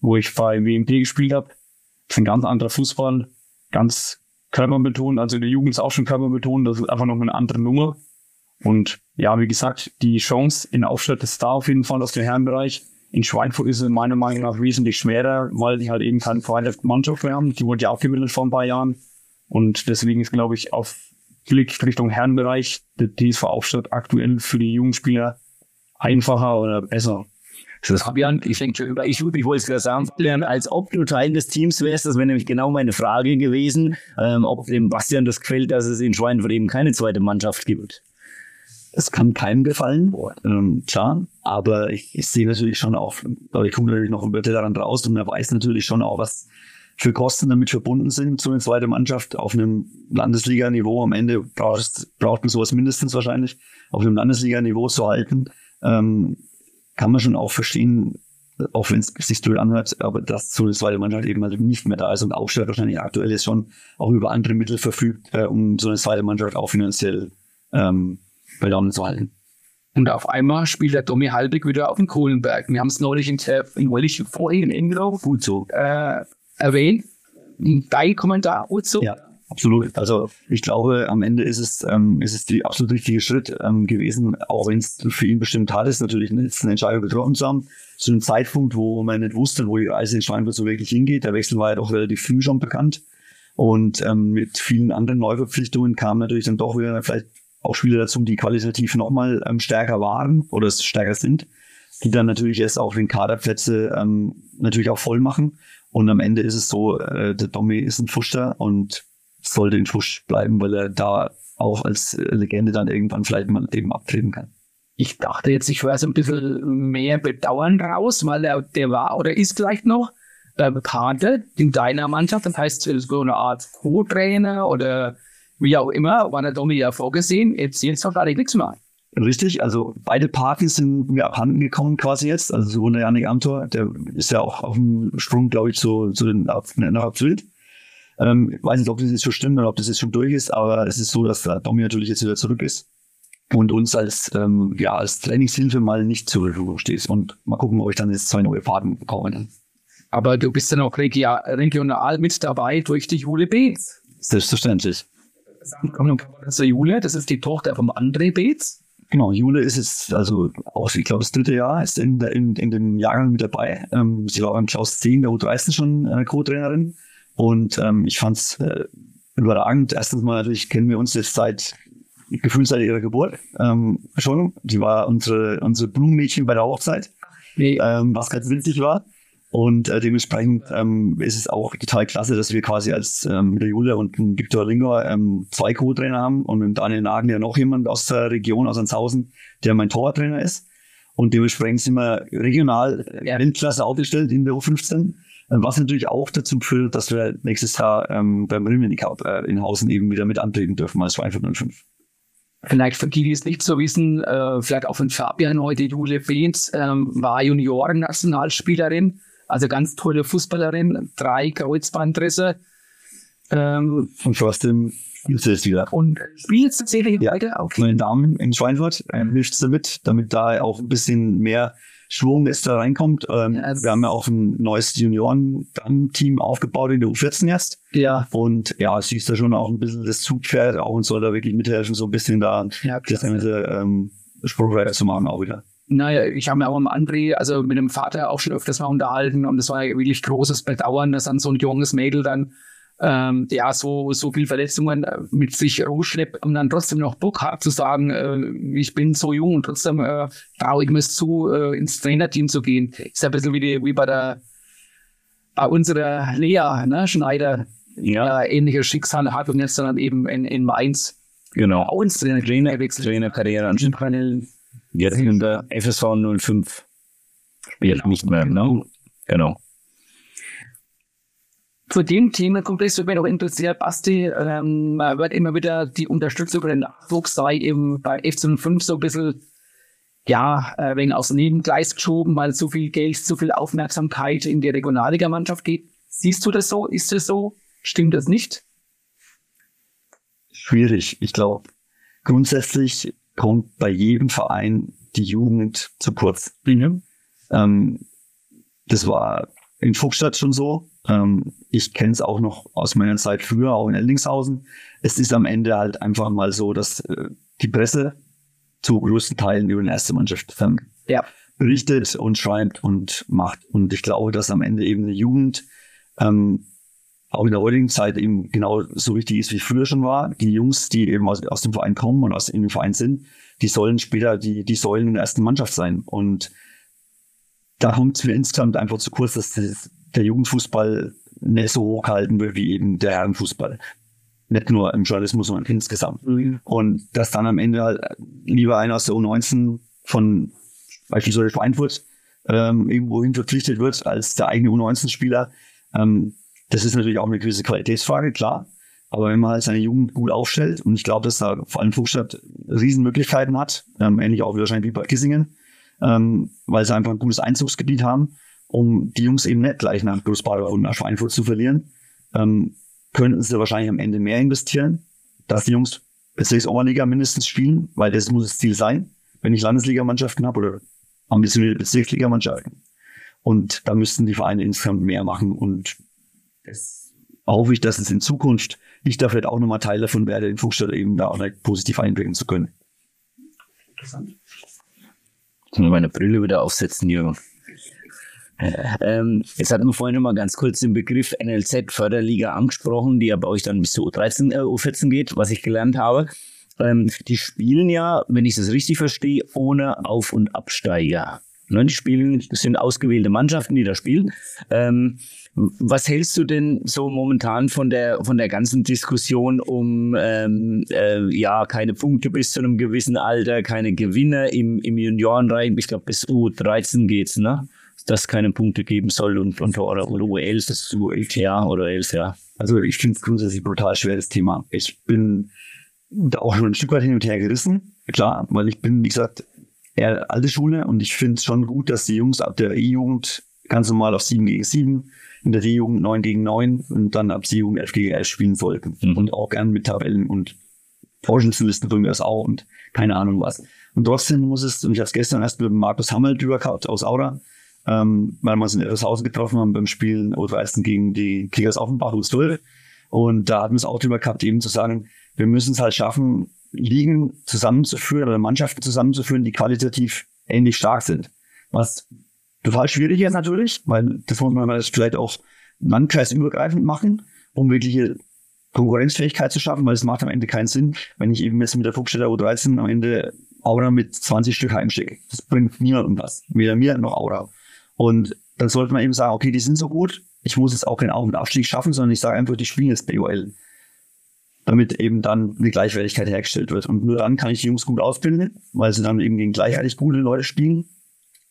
wo ich bei WMP gespielt habe. Das ist ein ganz anderer Fußball, ganz körperbetont. Also in der Jugend ist auch schon körperbetont. Das ist einfach noch eine andere Nummer. Und ja, wie gesagt, die Chance in Aufstadt ist da auf jeden Fall aus dem Herrenbereich. In Schweinfurt ist es meiner Meinung nach wesentlich schwerer, weil die halt eben keine zweite Mannschaft mehr haben. Die wurde ja aufgebildet vor ein paar Jahren. Und deswegen ist, glaube ich, auf Blick Richtung Herrenbereich der TSV Aufstadt aktuell für die Jugendspieler einfacher oder besser. Das Fabian, ich denke schon über, ich, ich wollte es gerade sagen, Fabian, als ob du Teil des Teams wärst, das wäre nämlich genau meine Frage gewesen, ähm, ob dem Bastian das gefällt, dass es in Schweinfurt eben keine zweite Mannschaft gibt. Es kann keinem gefallen, ähm, klar, aber ich, ich sehe natürlich schon auch, aber ich gucke natürlich noch ein bisschen daran raus und er weiß natürlich schon auch, was für Kosten damit verbunden sind, so eine zweite Mannschaft auf einem Landesliga-Niveau. Am Ende braucht, braucht man sowas mindestens wahrscheinlich, auf einem Landesliga-Niveau zu halten. Ähm, kann man schon auch verstehen, auch wenn es sich blöd anhört, aber dass so eine zweite Mannschaft eben halt nicht mehr da ist und Aufstadt wahrscheinlich aktuell ist schon auch über andere Mittel verfügt, äh, um so eine zweite Mannschaft auch finanziell ähm, bei Laune zu halten. Und auf einmal spielt der Tommy Halbig wieder auf dem Kohlenberg. Wir haben es neulich in, neulich vorhin in Inglau Gut so. äh, erwähnt. Dein Kommentar dazu? Ja, absolut. Also ich glaube, am Ende ist es, ähm, ist es die absolut richtige Schritt ähm, gewesen, auch wenn es für ihn bestimmt hart ist, natürlich eine, eine Entscheidung getroffen zu haben. Zu einem Zeitpunkt, wo man nicht wusste, wo die Reise in Schweinfurt so wirklich hingeht. Der Wechsel war ja doch relativ früh schon bekannt. Und ähm, mit vielen anderen Neuverpflichtungen kamen natürlich dann doch wieder vielleicht auch Spieler dazu, die qualitativ nochmal ähm, stärker waren oder stärker sind, die dann natürlich erst auch den Kaderplätze ähm, natürlich auch voll machen. Und am Ende ist es so, äh, der Domi ist ein Fuschter und sollte ein Fusch bleiben, weil er da auch als Legende dann irgendwann vielleicht mal eben abtreten kann. Ich dachte jetzt, ich höre so ein bisschen mehr Bedauern raus, weil er, der war oder ist vielleicht noch äh, Pate in deiner Mannschaft. Das heißt, so eine Art Co-Trainer oder wie auch immer, war der Domi ja vorgesehen. Jetzt, jetzt doch gerade nichts mehr. Richtig, also beide Partys sind mir abhanden gekommen quasi jetzt. Also sowohl der Janik Amtor, der ist ja auch auf dem Sprung, glaube ich, zu, zu den nach Abswild. Ähm, ich weiß nicht, ob das jetzt schon stimmt oder ob das jetzt schon durch ist, aber es ist so, dass der Domi natürlich jetzt wieder zurück ist und uns als ähm, ja als Trainingshilfe mal nicht zur Verfügung steht. Und mal gucken, ob ich dann jetzt zwei neue Fahrten bekomme. Aber du bist dann auch regional mit dabei durch die Jule Beetz. Selbstverständlich. Das ist die Jule, das ist die Tochter vom André Beetz. Genau, Jule ist jetzt, also auch, ich glaube, das dritte Jahr ist in, der- in, in dem Jahrgang mit dabei. Ähm, sie war beim Klaus 10 der U13 schon äh, Co-Trainerin. Und ähm, ich fand's äh, überragend. Erstens mal natürlich kennen wir uns jetzt seit gefühlt seit ihrer Geburt ähm, schon. Sie war unsere, unsere Blumenmädchen bei der Hochzeit, Nee, ähm, was ganz witzig war. Und äh, dementsprechend ähm, ist es auch total klasse, dass wir quasi als ähm, mit der Julia und dem Viktor Ringer ähm, zwei Co-Trainer haben und mit Daniel Nagel ja noch jemand aus der Region, aus Anshausen, der mein Torwarttrainer ist. Und dementsprechend sind wir regional äh, Ja. Weltklasse aufgestellt in der U15. äh, Was natürlich auch dazu führt, dass wir nächstes Jahr ähm, beim Rimini Cup äh, in Hausen eben wieder mit antreten dürfen als Schweinfurt 05. Vielleicht für die, die es nicht so wissen, äh, vielleicht auch von Fabian heute, Jule Beetz ähm, war Junioren-Nationalspielerin, also ganz tolle Fußballerin, drei Kreuzbandrisse ähm, Und fast im Spielzelt wieder. und spielt tatsächlich Ja. weiter auf. Meine Damen in Schweinfurt ähm, hilft sie mit, damit da auch ein bisschen mehr Schwung jetzt da reinkommt. Ähm, Ja, es- wir haben ja auch ein neues Junioren-Team aufgebaut in der U14 jetzt. Ja, Und ja, sie ist da schon auch ein bisschen das Zugpferd auch und soll da wirklich mithelfen, so ein bisschen da Ja, das. Ganze ähm, Spruch zu machen auch wieder. Naja, ich habe mir auch mit André, also mit dem Vater auch schon öfters mal unterhalten und es war ja wirklich großes Bedauern, dass dann so ein junges Mädel dann ähm, ja so so viel Verletzungen äh, mit sich rumschleppt und dann trotzdem noch Bock hat zu sagen, äh, ich bin so jung und trotzdem äh, traue ich mir zu, äh, ins Trainerteam zu gehen. Ist ja ein bisschen wie, die, wie bei der bei unserer Lea ne, Schneider, ja. äh, ähnliches Schicksal hat und jetzt dann eben in, in Mainz Genau. auch ins Trainer Trainer. Trainerkarriere anschließend. Jetzt in der FSV 05 spielt Genau. nicht mehr. Genau. genau. Zu dem Themenkomplex würde mich noch interessiert, Basti, ähm, man wird immer wieder die Unterstützung für den Nachwuchs sei eben bei F05 so ein bisschen, ja, äh, wegen aus dem Nebengleis geschoben, weil zu viel Geld, zu viel Aufmerksamkeit in die Regionalligamannschaft geht. Siehst du das so? Ist das so? Stimmt das nicht? Schwierig. Ich glaube, grundsätzlich kommt bei jedem Verein die Jugend zu kurz. Ähm, das war in Fuchsstadt schon so. Ähm, ich kenne es auch noch aus meiner Zeit früher, auch in Ellingshausen. Es ist am Ende halt einfach mal so, dass äh, die Presse zu größten Teilen über die erste Mannschaft ähm, Ja. berichtet und schreibt und macht. Und ich glaube, dass am Ende eben die Jugend ähm, auch in der heutigen Zeit eben genau so wichtig ist, wie früher schon war. Die Jungs, die eben aus, aus dem Verein kommen und aus in dem Verein sind, die sollen später die, die Säulen in der ersten Mannschaft sein. Und da kommt es mir insgesamt einfach zu kurz, dass das, der Jugendfußball nicht so hochgehalten wird wie eben der Herrenfußball. Nicht nur im Journalismus, sondern insgesamt. Und dass dann am Ende halt lieber einer aus der U19 von beispielsweise Schweinfurt ähm, irgendwo hin verpflichtet wird als der eigene U19-Spieler. Ähm, das ist natürlich auch eine gewisse Qualitätsfrage, klar. Aber wenn man halt seine Jugend gut aufstellt, und ich glaube, dass da vor allem Fuchsstadt Riesenmöglichkeiten hat, ähm, ähnlich auch wahrscheinlich wie bei Kissingen, ähm, weil sie einfach ein gutes Einzugsgebiet haben, um die Jungs eben nicht gleich nach Großbadau und nach Schweinfurt zu verlieren, ähm, könnten sie wahrscheinlich am Ende mehr investieren, dass die Jungs Bezirksoberliga mindestens spielen, weil das muss das Ziel sein, wenn ich Landesligamannschaften habe oder ambitionierte Bezirksligamannschaften. Und da müssten die Vereine insgesamt mehr machen und das hoffe ich, dass es in Zukunft ich da vielleicht auch nochmal Teil davon werde, in Fuchsstadt eben da auch positiv einbringen zu können. Ich muss meine Brille wieder aufsetzen, Jürgen. Ähm, jetzt hatten wir vorhin noch mal ganz kurz den Begriff NLZ Förderliga angesprochen, die ja bei euch dann bis zu U13, äh, U14 geht, was ich gelernt habe. Ähm, die spielen ja, wenn ich das richtig verstehe, ohne Auf- und Absteiger. Ne, die spielen, das sind ausgewählte Mannschaften, die da spielen. Ähm, was hältst du denn so momentan von der von der ganzen Diskussion um ähm, äh, ja keine Punkte bis zu einem gewissen Alter, keine Gewinner im im Juniorenreich? Ich glaube bis U13 geht's, ne? Dass es keine Punkte geben soll und, und oder, oder U11, das ist U11, ja oder 11, ja. Also ich finde es grundsätzlich brutal schweres Thema. Ich bin da auch schon ein Stück weit hin und her gerissen, klar, weil ich bin, wie gesagt, eher alte Schule und ich finde es schon gut, dass die Jungs ab der E-Jugend ganz normal auf 7 gegen 7, in der D-Jugend 9 gegen 9 und dann ab C-Jugend 11 gegen 11 spielen sollten. Mhm. Und auch gern mit Tabellen und Vorschusslisten von mir aus auch und keine Ahnung was. Und trotzdem muss es, und ich habe es gestern erst mit Markus Hammel drüber gehabt aus Aura, ähm, weil wir uns in Ellershausen getroffen haben beim Spielen oder ersten gegen die Kickers Offenbach U12. Und da hatten wir es auch drüber gehabt, eben zu sagen, wir müssen es halt schaffen, Ligen zusammenzuführen oder Mannschaften zusammenzuführen, die qualitativ ähnlich stark sind. Was total schwierig ist natürlich, weil das muss man vielleicht auch landkreisübergreifend machen, um wirkliche Konkurrenzfähigkeit zu schaffen, weil es macht am Ende keinen Sinn, wenn ich eben jetzt mit der Fuchsstädter U13 am Ende Aura mit 20 Stück heimschicke. Das bringt niemandem was. Weder mir noch Aura. Und dann sollte man eben sagen, okay, die sind so gut, ich muss jetzt auch keinen Auf- und Abstieg schaffen, sondern ich sage einfach, die spielen jetzt BOL. Damit eben dann eine Gleichwertigkeit hergestellt wird. Und nur dann kann ich die Jungs gut ausbilden, weil sie dann eben gegen gleichwertig gute Leute spielen.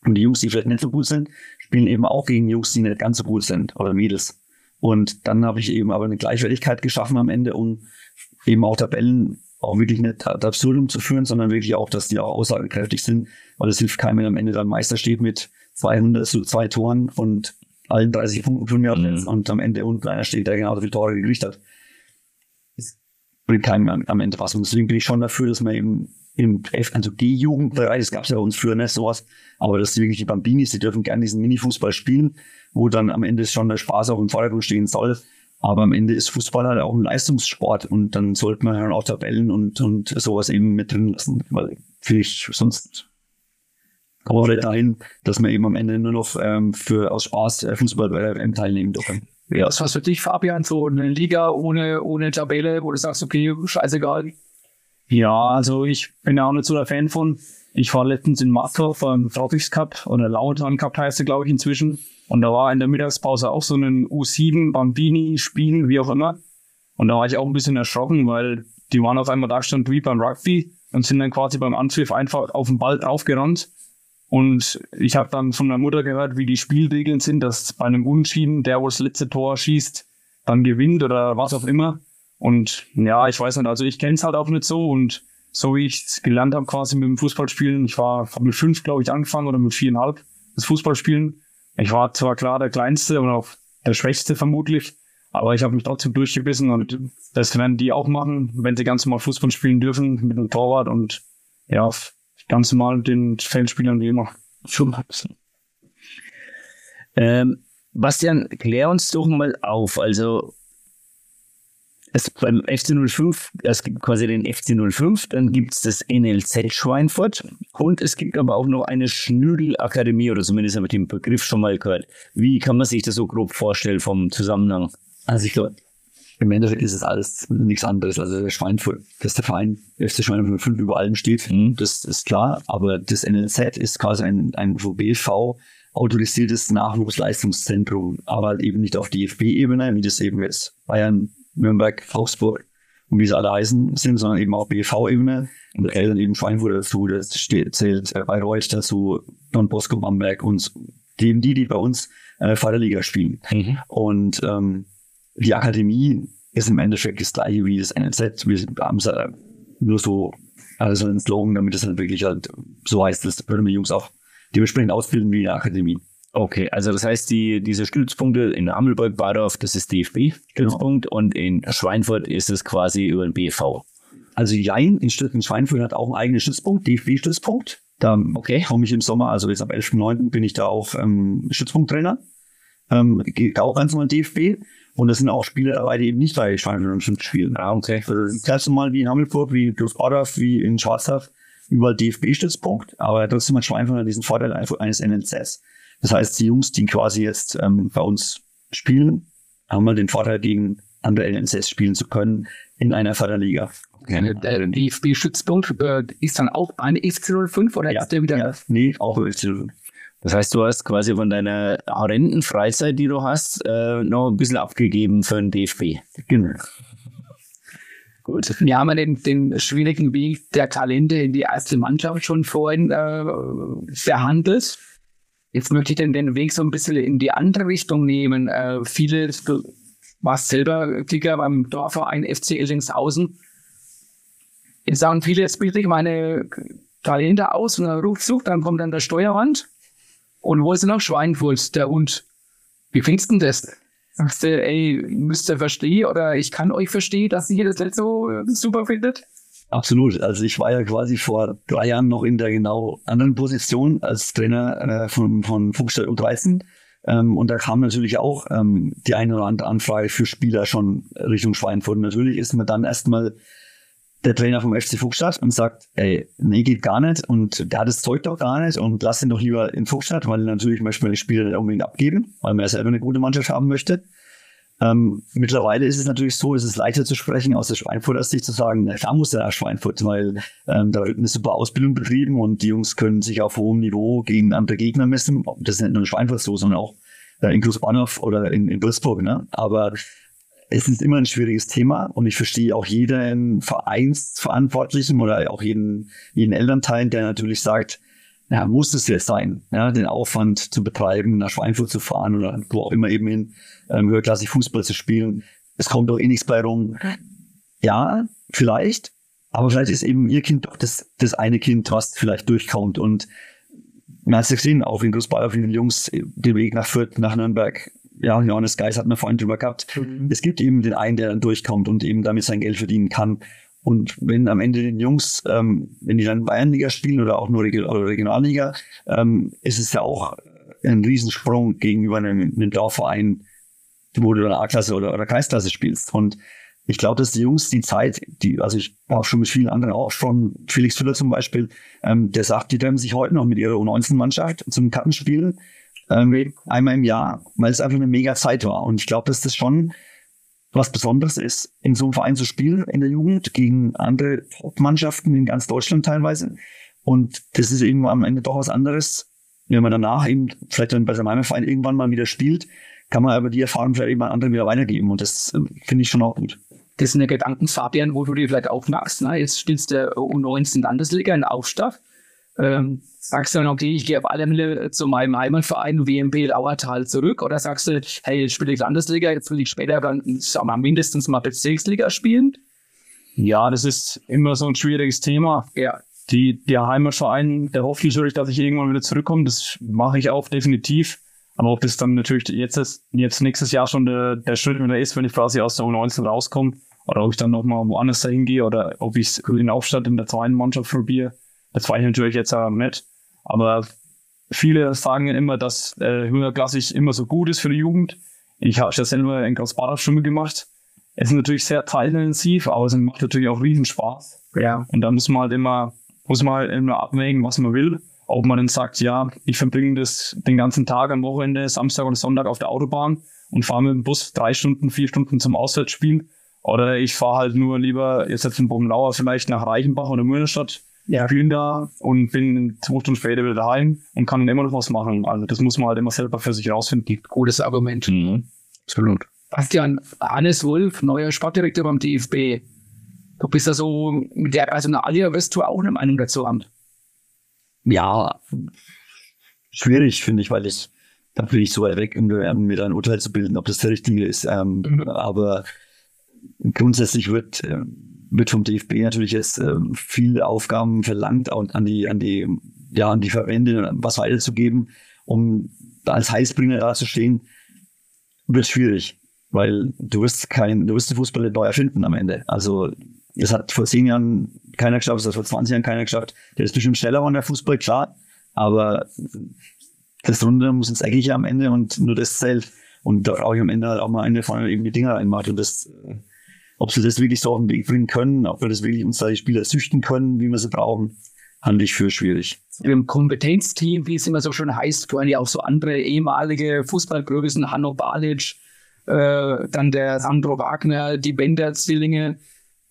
Und die Jungs, die vielleicht nicht so gut sind, spielen eben auch gegen Jungs, die nicht ganz so gut sind oder Mädels. Und dann habe ich eben aber eine Gleichwertigkeit geschaffen am Ende, um eben auch Tabellen auch wirklich nicht ad absurdum zu führen, sondern wirklich auch, dass die auch aussagekräftig sind, weil es hilft keinem, wenn am Ende dann Meister steht mit 200 zu zwei Toren und allen 30 Punkten von mir Mhm. und am Ende unten einer steht, der genauso viele Tore gekriegt hat. Bringt keinem am, am Ende was. Und deswegen bin ich schon dafür, dass man eben im F, also G-Jugendbereich, das gab es ja bei uns früher nicht sowas, aber dass die wirklich die Bambinis, die dürfen gerne diesen Mini-Fußball spielen, wo dann am Ende schon der Spaß auch im Vordergrund stehen soll. Aber am Ende ist Fußball halt auch ein Leistungssport und dann sollte man halt auch Tabellen und, und sowas eben mit drin lassen, weil vielleicht sonst kommen wir dahin, dass man eben am Ende nur noch ähm, für aus Spaß äh, Fußball bei der WM teilnehmen dürfen. Ja. Was was für dich, Fabian, so eine Liga ohne, ohne Tabelle, wo du sagst, okay, scheißegal. Ja, also ich bin ja auch nicht so der Fan von. Ich war letztens in Mathe beim Tropics Cup oder Lautern Cup heißt er, glaube ich, inzwischen. Und da war in der Mittagspause auch so ein U7 Bambini Spiel, wie auch immer. Und da war ich auch ein bisschen erschrocken, weil die waren auf einmal da stand wie beim Rugby und sind dann quasi beim Anpfiff einfach auf den Ball draufgerannt und ich habe dann von der Mutter gehört, wie die Spielregeln sind, dass bei einem Unschieden der, wo das letzte Tor schießt, dann gewinnt oder was auch immer. Und ja, ich weiß nicht, also ich kenne es halt auch nicht so und so wie ich es gelernt habe quasi mit dem Fußballspielen, ich war mit fünf, glaube ich, angefangen oder mit viereinhalb das Fußballspielen. Ich war zwar klar der Kleinste und auch der Schwächste vermutlich, aber ich habe mich trotzdem durchgebissen und das werden die auch machen, wenn sie ganz normal Fußball spielen dürfen mit dem Torwart und ja, ganz normal den Feldspielern wie immer. Schon ein. Ähm, Bastian, klär uns doch mal auf. Also es, beim FC 05, es gibt quasi den FC 05, dann gibt es das NLZ Schweinfurt und es gibt aber auch noch eine Schnüdelakademie oder zumindest habe ich den Begriff schon mal gehört. Wie kann man sich das so grob vorstellen vom Zusammenhang? Also ich glaube, im Endeffekt ist es alles nichts anderes. Also der Schweinfurt, dass der Verein FC Schweinfurt 5 über allem steht, mhm. das ist klar. Aber das NLZ ist quasi ein, ein VBV autorisiertes Nachwuchsleistungszentrum, aber halt eben nicht auf DFB-Ebene, wie das eben jetzt Bayern, Nürnberg, Augsburg und wie sie alle heißen sind, sondern eben auch BV-Ebene. Und da zählt dann eben Schweinfurt dazu, das steht, zählt äh, Bayreuth dazu, Don Bosco Bamberg und eben die, die bei uns äh, Vaterliga spielen. Mhm. Und ähm, die Akademie ist im Endeffekt das gleiche wie das NLZ. Wir haben es nur so also ein Slogan, damit es halt wirklich halt so heißt, dass würden wir Jungs auch dementsprechend ausbilden wie in der Akademie. Okay, also das heißt, die, diese Stützpunkte in Hammelburg, Badorf, das ist DFB-Stützpunkt genau. und in Schweinfurt ist es quasi über den BV. Also Jein in, in Schweinfurt hat auch einen eigenen Stützpunkt, DFB-Stützpunkt. Da okay. komme ich im Sommer, also jetzt am 11.9. bin ich da auch ähm, Stützpunkttrainer. Ähm, geht auch ganz normal DFB. Und das sind auch Spiele dabei, die eben nicht bei Schweinfurt 05 spielen. Ah, okay. Also das erste Mal wie in Hammelburg, wie in Düsseldorf, wie in Schwarzach, überall DFB-Stützpunkt, aber trotzdem hat Schweinfurt diesen Vorteil eines NLZs. Das heißt, die Jungs, die quasi jetzt ähm, bei uns spielen, haben mal den Vorteil, gegen andere NLZs spielen zu können in einer Förderliga. Okay. Der DFB-Stützpunkt äh, ist dann auch eine FC05 oder ja, ist der wieder? Ja, nee, auch FC05. Das heißt, du hast quasi von deiner horrenden Freizeit, die du hast, äh, noch ein bisschen abgegeben für den DFB. Genau. Gut. Wir haben ja den, den schwierigen Weg der Talente in die erste Mannschaft schon vorhin äh, verhandelt. Jetzt möchte ich den, den Weg so ein bisschen in die andere Richtung nehmen. Äh, viele, du warst selber Kicker beim Dorfverein FC Illingshausen. Jetzt sagen viele, jetzt bilde ich meine Talente aus und dann ruft dann kommt dann der Steuerwand und wo ist noch Schweinfurt, der Hund? Wie findest du das? Sagst du, ey, müsst ihr verstehen oder ich kann euch verstehen, dass ihr das nicht so äh, super findet? Absolut. Also ich war ja quasi vor drei Jahren noch in der genau anderen Position als Trainer äh, von, von Fuchsstadt U13. Ähm, und da kam natürlich auch ähm, die eine oder andere Anfrage für Spieler schon Richtung Schweinfurt. Natürlich ist man dann erstmal der Trainer vom FC Fuchsstadt und sagt, ey, nee, geht gar nicht und der hat das Zeug doch gar nicht und lass ihn doch lieber in Fuchsstadt, weil natürlich möchte man die Spieler nicht unbedingt abgeben, weil man ja selber eine gute Mannschaft haben möchte. Ähm, mittlerweile ist es natürlich so, es ist leichter zu sprechen aus der Schweinfurter Sicht zu sagen, na, da muss der nach Schweinfurt, weil ähm, da wird eine super Ausbildung betrieben und die Jungs können sich auf hohem Niveau gegen andere Gegner messen. Das ist nicht nur in Schweinfurt so, sondern auch äh, in Großbahnhof oder in, in Würzburg. Ne? Aber es ist immer ein schwieriges Thema und ich verstehe auch jeden Vereinsverantwortlichen oder auch jeden, jeden Elternteil, der natürlich sagt, ja, muss es jetzt sein, ja, den Aufwand zu betreiben, nach Schweinfurt zu fahren oder wo auch immer eben hin, ähm, höherklassig Fußball zu spielen. Es kommt doch eh nichts bei rum. Ja, vielleicht, aber vielleicht ist eben ihr Kind doch das, das eine Kind, was vielleicht durchkommt und man hat es gesehen, auch in Großbayern, den Jungs, den Weg nach Fürth, nach Nürnberg, ja, Johannes Geis hat mir vorhin drüber gehabt. Mhm. Es gibt eben den einen, der dann durchkommt und eben damit sein Geld verdienen kann. Und wenn am Ende den Jungs, ähm, wenn die dann Bayernliga spielen oder auch nur Regionalliga, ähm, ist es ja auch ein Riesensprung gegenüber einem, einem Dorfverein, wo du dann A-Klasse oder, oder Kreisklasse spielst. Und ich glaube, dass die Jungs die Zeit, die, also ich habe schon mit vielen anderen auch schon, Felix Füller zum Beispiel, ähm, der sagt, die treffen sich heute noch mit ihrer U19-Mannschaft zum Kartenspiel ähm, einmal im Jahr, weil es einfach eine mega Zeit war. Und ich glaube, dass das schon was Besonderes ist, in so einem Verein zu spielen in der Jugend gegen andere Top-Mannschaften in ganz Deutschland teilweise. Und das ist irgendwann am Ende doch was anderes. Wenn man danach eben vielleicht dann bei seinem Verein irgendwann mal wieder spielt, kann man aber die Erfahrung vielleicht eben an andere wieder weitergeben. Und das äh, finde ich schon auch gut. Das sind ja Gedanken, Fabian, wo du dir vielleicht auch machst. Ne? Jetzt spielst du U19 Landesliga in Aufstaff. Ähm, sagst du dann, okay, ich gehe auf alle Fälle zu meinem Heimatverein WMP Lauertal zurück? Oder sagst du, hey, jetzt spiele ich Landesliga, jetzt will ich später dann, sag mal, mindestens mal Bezirksliga spielen? Ja, das ist immer so ein schwieriges Thema. Ja. Die, der Heimatverein, der hofft natürlich, dass ich irgendwann wieder zurückkomme. Das mache ich auch definitiv. Aber ob das dann natürlich jetzt, ist, jetzt nächstes Jahr schon der, der Schritt wieder ist, wenn ich quasi aus der U19 rauskomme, oder ob ich dann nochmal woanders dahin gehe, oder ob ich es in Aufstadt in der zweiten Mannschaft probiere, das weiß ich natürlich jetzt auch nicht. Aber viele sagen immer, dass äh, höherklassig immer so gut ist für die Jugend. Ich habe ja selber in Großbadach Schwimmen gemacht. Es ist natürlich sehr teilintensiv, aber es macht natürlich auch riesen Spaß. Ja. Und da muss man halt immer, muss man halt immer abwägen, was man will. Ob man dann sagt, ja, ich verbringe das den ganzen Tag am Wochenende, Samstag oder Sonntag auf der Autobahn und fahre mit dem Bus drei Stunden, vier Stunden zum Auswärtsspiel. Oder ich fahre halt nur lieber jetzt jetzt in Bogenlauer vielleicht nach Reichenbach oder Münnerstadt ja. spielen da und bin zwei Stunden später wieder daheim und kann dann immer noch was machen. Also das muss man halt immer selber für sich rausfinden. Gutes Argument. Mhm. Absolut. Bastian, Hannes Wolf, neuer Sportdirektor beim DFB. Du bist ja so mit der Personalie, wirst du auch eine Meinung dazu haben? Ja, schwierig, finde ich, weil ich, da bin ich so weit weg, um mir da ein Urteil zu bilden, ob das der richtige ist. Ähm, mhm. Aber grundsätzlich wird, ähm, wird vom DFB natürlich jetzt äh, viele Aufgaben verlangt an die, an die, ja, an die Verbände was weiterzugeben, um als Heißbringer da zu stehen, wird schwierig, weil du wirst kein, du wirst den Fußball neu erfinden am Ende. Also, das hat vor zehn Jahren keiner geschafft, das hat vor 20 Jahren keiner geschafft. Der ist bestimmt schneller geworden, der Fußball, klar, aber das Runde muss ins Eckige am Ende und nur das zählt. Und da brauche ich am Ende halt auch mal eine von irgendwie Dinger reinmacht und das, ob sie das wirklich so auf den Weg bringen können, ob wir das wirklich uns da die Spieler züchten können, wie wir sie brauchen, halte ich für schwierig. Im Kompetenzteam, wie es immer so schön heißt, gehören ja auch so andere ehemalige Fußballgrößen, Hanno Balic, äh, dann der Sandro Wagner, die Bender-Zwillinge.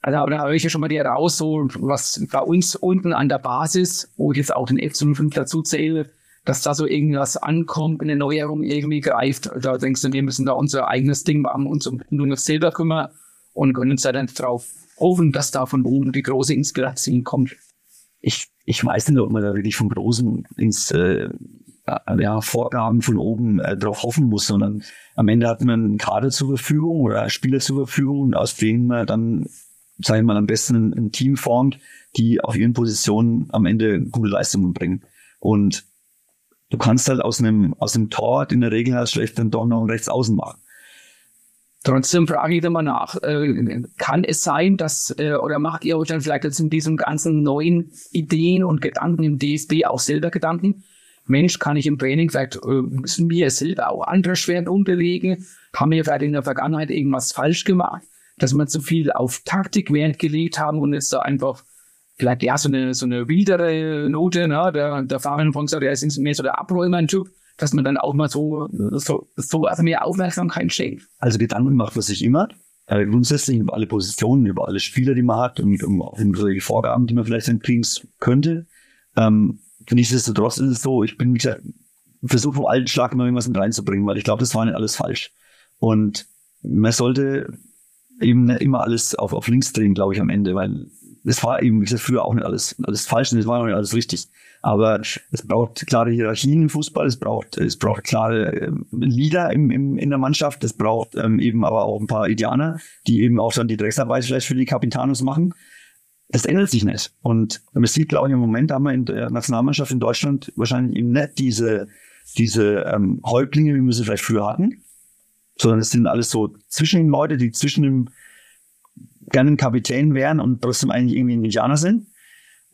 Also da höre ich ja schon mal die raus, so was bei uns unten an der Basis, wo ich jetzt auch den F05 dazu zähle, dass da so irgendwas ankommt, eine Neuerung irgendwie greift. Da denkst du, wir müssen da unser eigenes Ding machen, uns um noch selber kümmern und können uns dann drauf hoffen, dass da von oben die große Inspiration kommt. Ich, ich weiß nicht, ob man da wirklich von großen ins, äh, ja, Vorgaben von oben äh, drauf hoffen muss, sondern am Ende hat man einen Kader zur Verfügung oder Spieler zur Verfügung, aus denen man dann, sage ich mal, am besten ein, ein Team formt, die auf ihren Positionen am Ende gute Leistungen bringen. Und du kannst halt aus einem, aus einem Tor in der Regel als schlecht dann doch noch einen Rechtsaußen machen. Trotzdem frage ich mal nach, äh, kann es sein, dass, äh, oder macht ihr euch dann vielleicht jetzt in diesen ganzen neuen Ideen und Gedanken im DSB auch selber Gedanken? Mensch, kann ich im Training vielleicht, äh, müssen wir selber auch andere Schwert unterlegen? Haben wir vielleicht in der Vergangenheit irgendwas falsch gemacht? Dass wir zu viel auf Taktik Wert gelegt haben und jetzt da einfach vielleicht ja so eine, so eine wildere Note, ne? Der, der Fabian von sagt, der ist mehr so der Abräumer-Typ dass man dann auch mal so, so, so also mehr Aufmerksamkeit schenkt. Also Gedanken macht man sich immer. Äh, grundsätzlich über alle Positionen, über alle Spieler, die man hat und um, auch über die Vorgaben, die man vielleicht entkriegen könnte. Ähm, nichtsdestotrotz ist es so, ich bin, wie gesagt, versuche vom alten Schlag immer irgendwas mit reinzubringen, weil ich glaube, das war nicht alles falsch. Und man sollte eben nicht immer alles auf, auf links drehen, glaube ich, am Ende, weil es war eben, wie gesagt, früher auch nicht alles, alles falsch und es war auch nicht alles richtig. Aber es braucht klare Hierarchien im Fußball, es braucht, es braucht klare äh, Leader im, im, in der Mannschaft, es braucht ähm, eben aber auch ein paar Indianer, die eben auch dann die Drecksarbeit vielleicht für die Capitanos machen. Das ändert sich nicht. Und man sieht, glaube ich, im Moment haben wir in der Nationalmannschaft in Deutschland wahrscheinlich eben nicht diese, diese ähm, Häuptlinge, wie wir sie vielleicht früher hatten, sondern es sind alles so zwischen den Leute, die zwischen dem gerne ein Kapitän wären und trotzdem eigentlich irgendwie ein Indianer sind.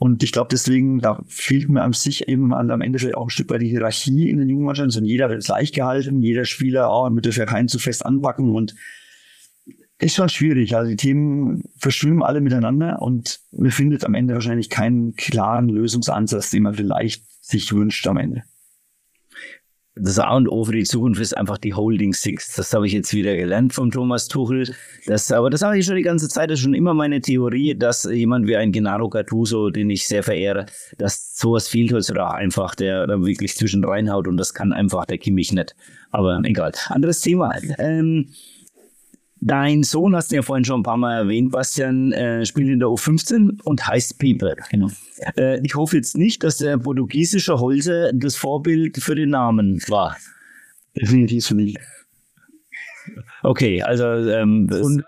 Und ich glaube, deswegen, da fehlt mir an sich eben am Ende vielleicht auch ein Stück weit die Hierarchie in den Jugendmannschaften. Also jeder wird gleich gehalten, jeder Spieler, oh, man dürfen ja keinen zu fest anpacken und ist schon schwierig. Also die Themen verschwimmen alle miteinander und man findet am Ende wahrscheinlich keinen klaren Lösungsansatz, den man vielleicht sich wünscht am Ende das A und O für die Zukunft ist einfach die Holding Six. Das habe ich jetzt wieder gelernt vom Thomas Tuchel. Das, aber das habe ich schon die ganze Zeit. Das ist schon immer meine Theorie, dass jemand wie ein Gennaro Gattuso, den ich sehr verehre, dass sowas fehlt heutzutage einfach, der da wirklich zwischen reinhaut und das kann einfach der Kimmich nicht. Aber egal. Anderes Thema. Ähm, Dein Sohn, hast du ja vorhin schon ein paar Mal erwähnt, Bastian, äh, spielt in der U15 und heißt Pepe. Genau. Äh, ich hoffe jetzt nicht, dass der portugiesische Holzer das Vorbild für den Namen war. Definitiv nicht. Okay, also ähm, und,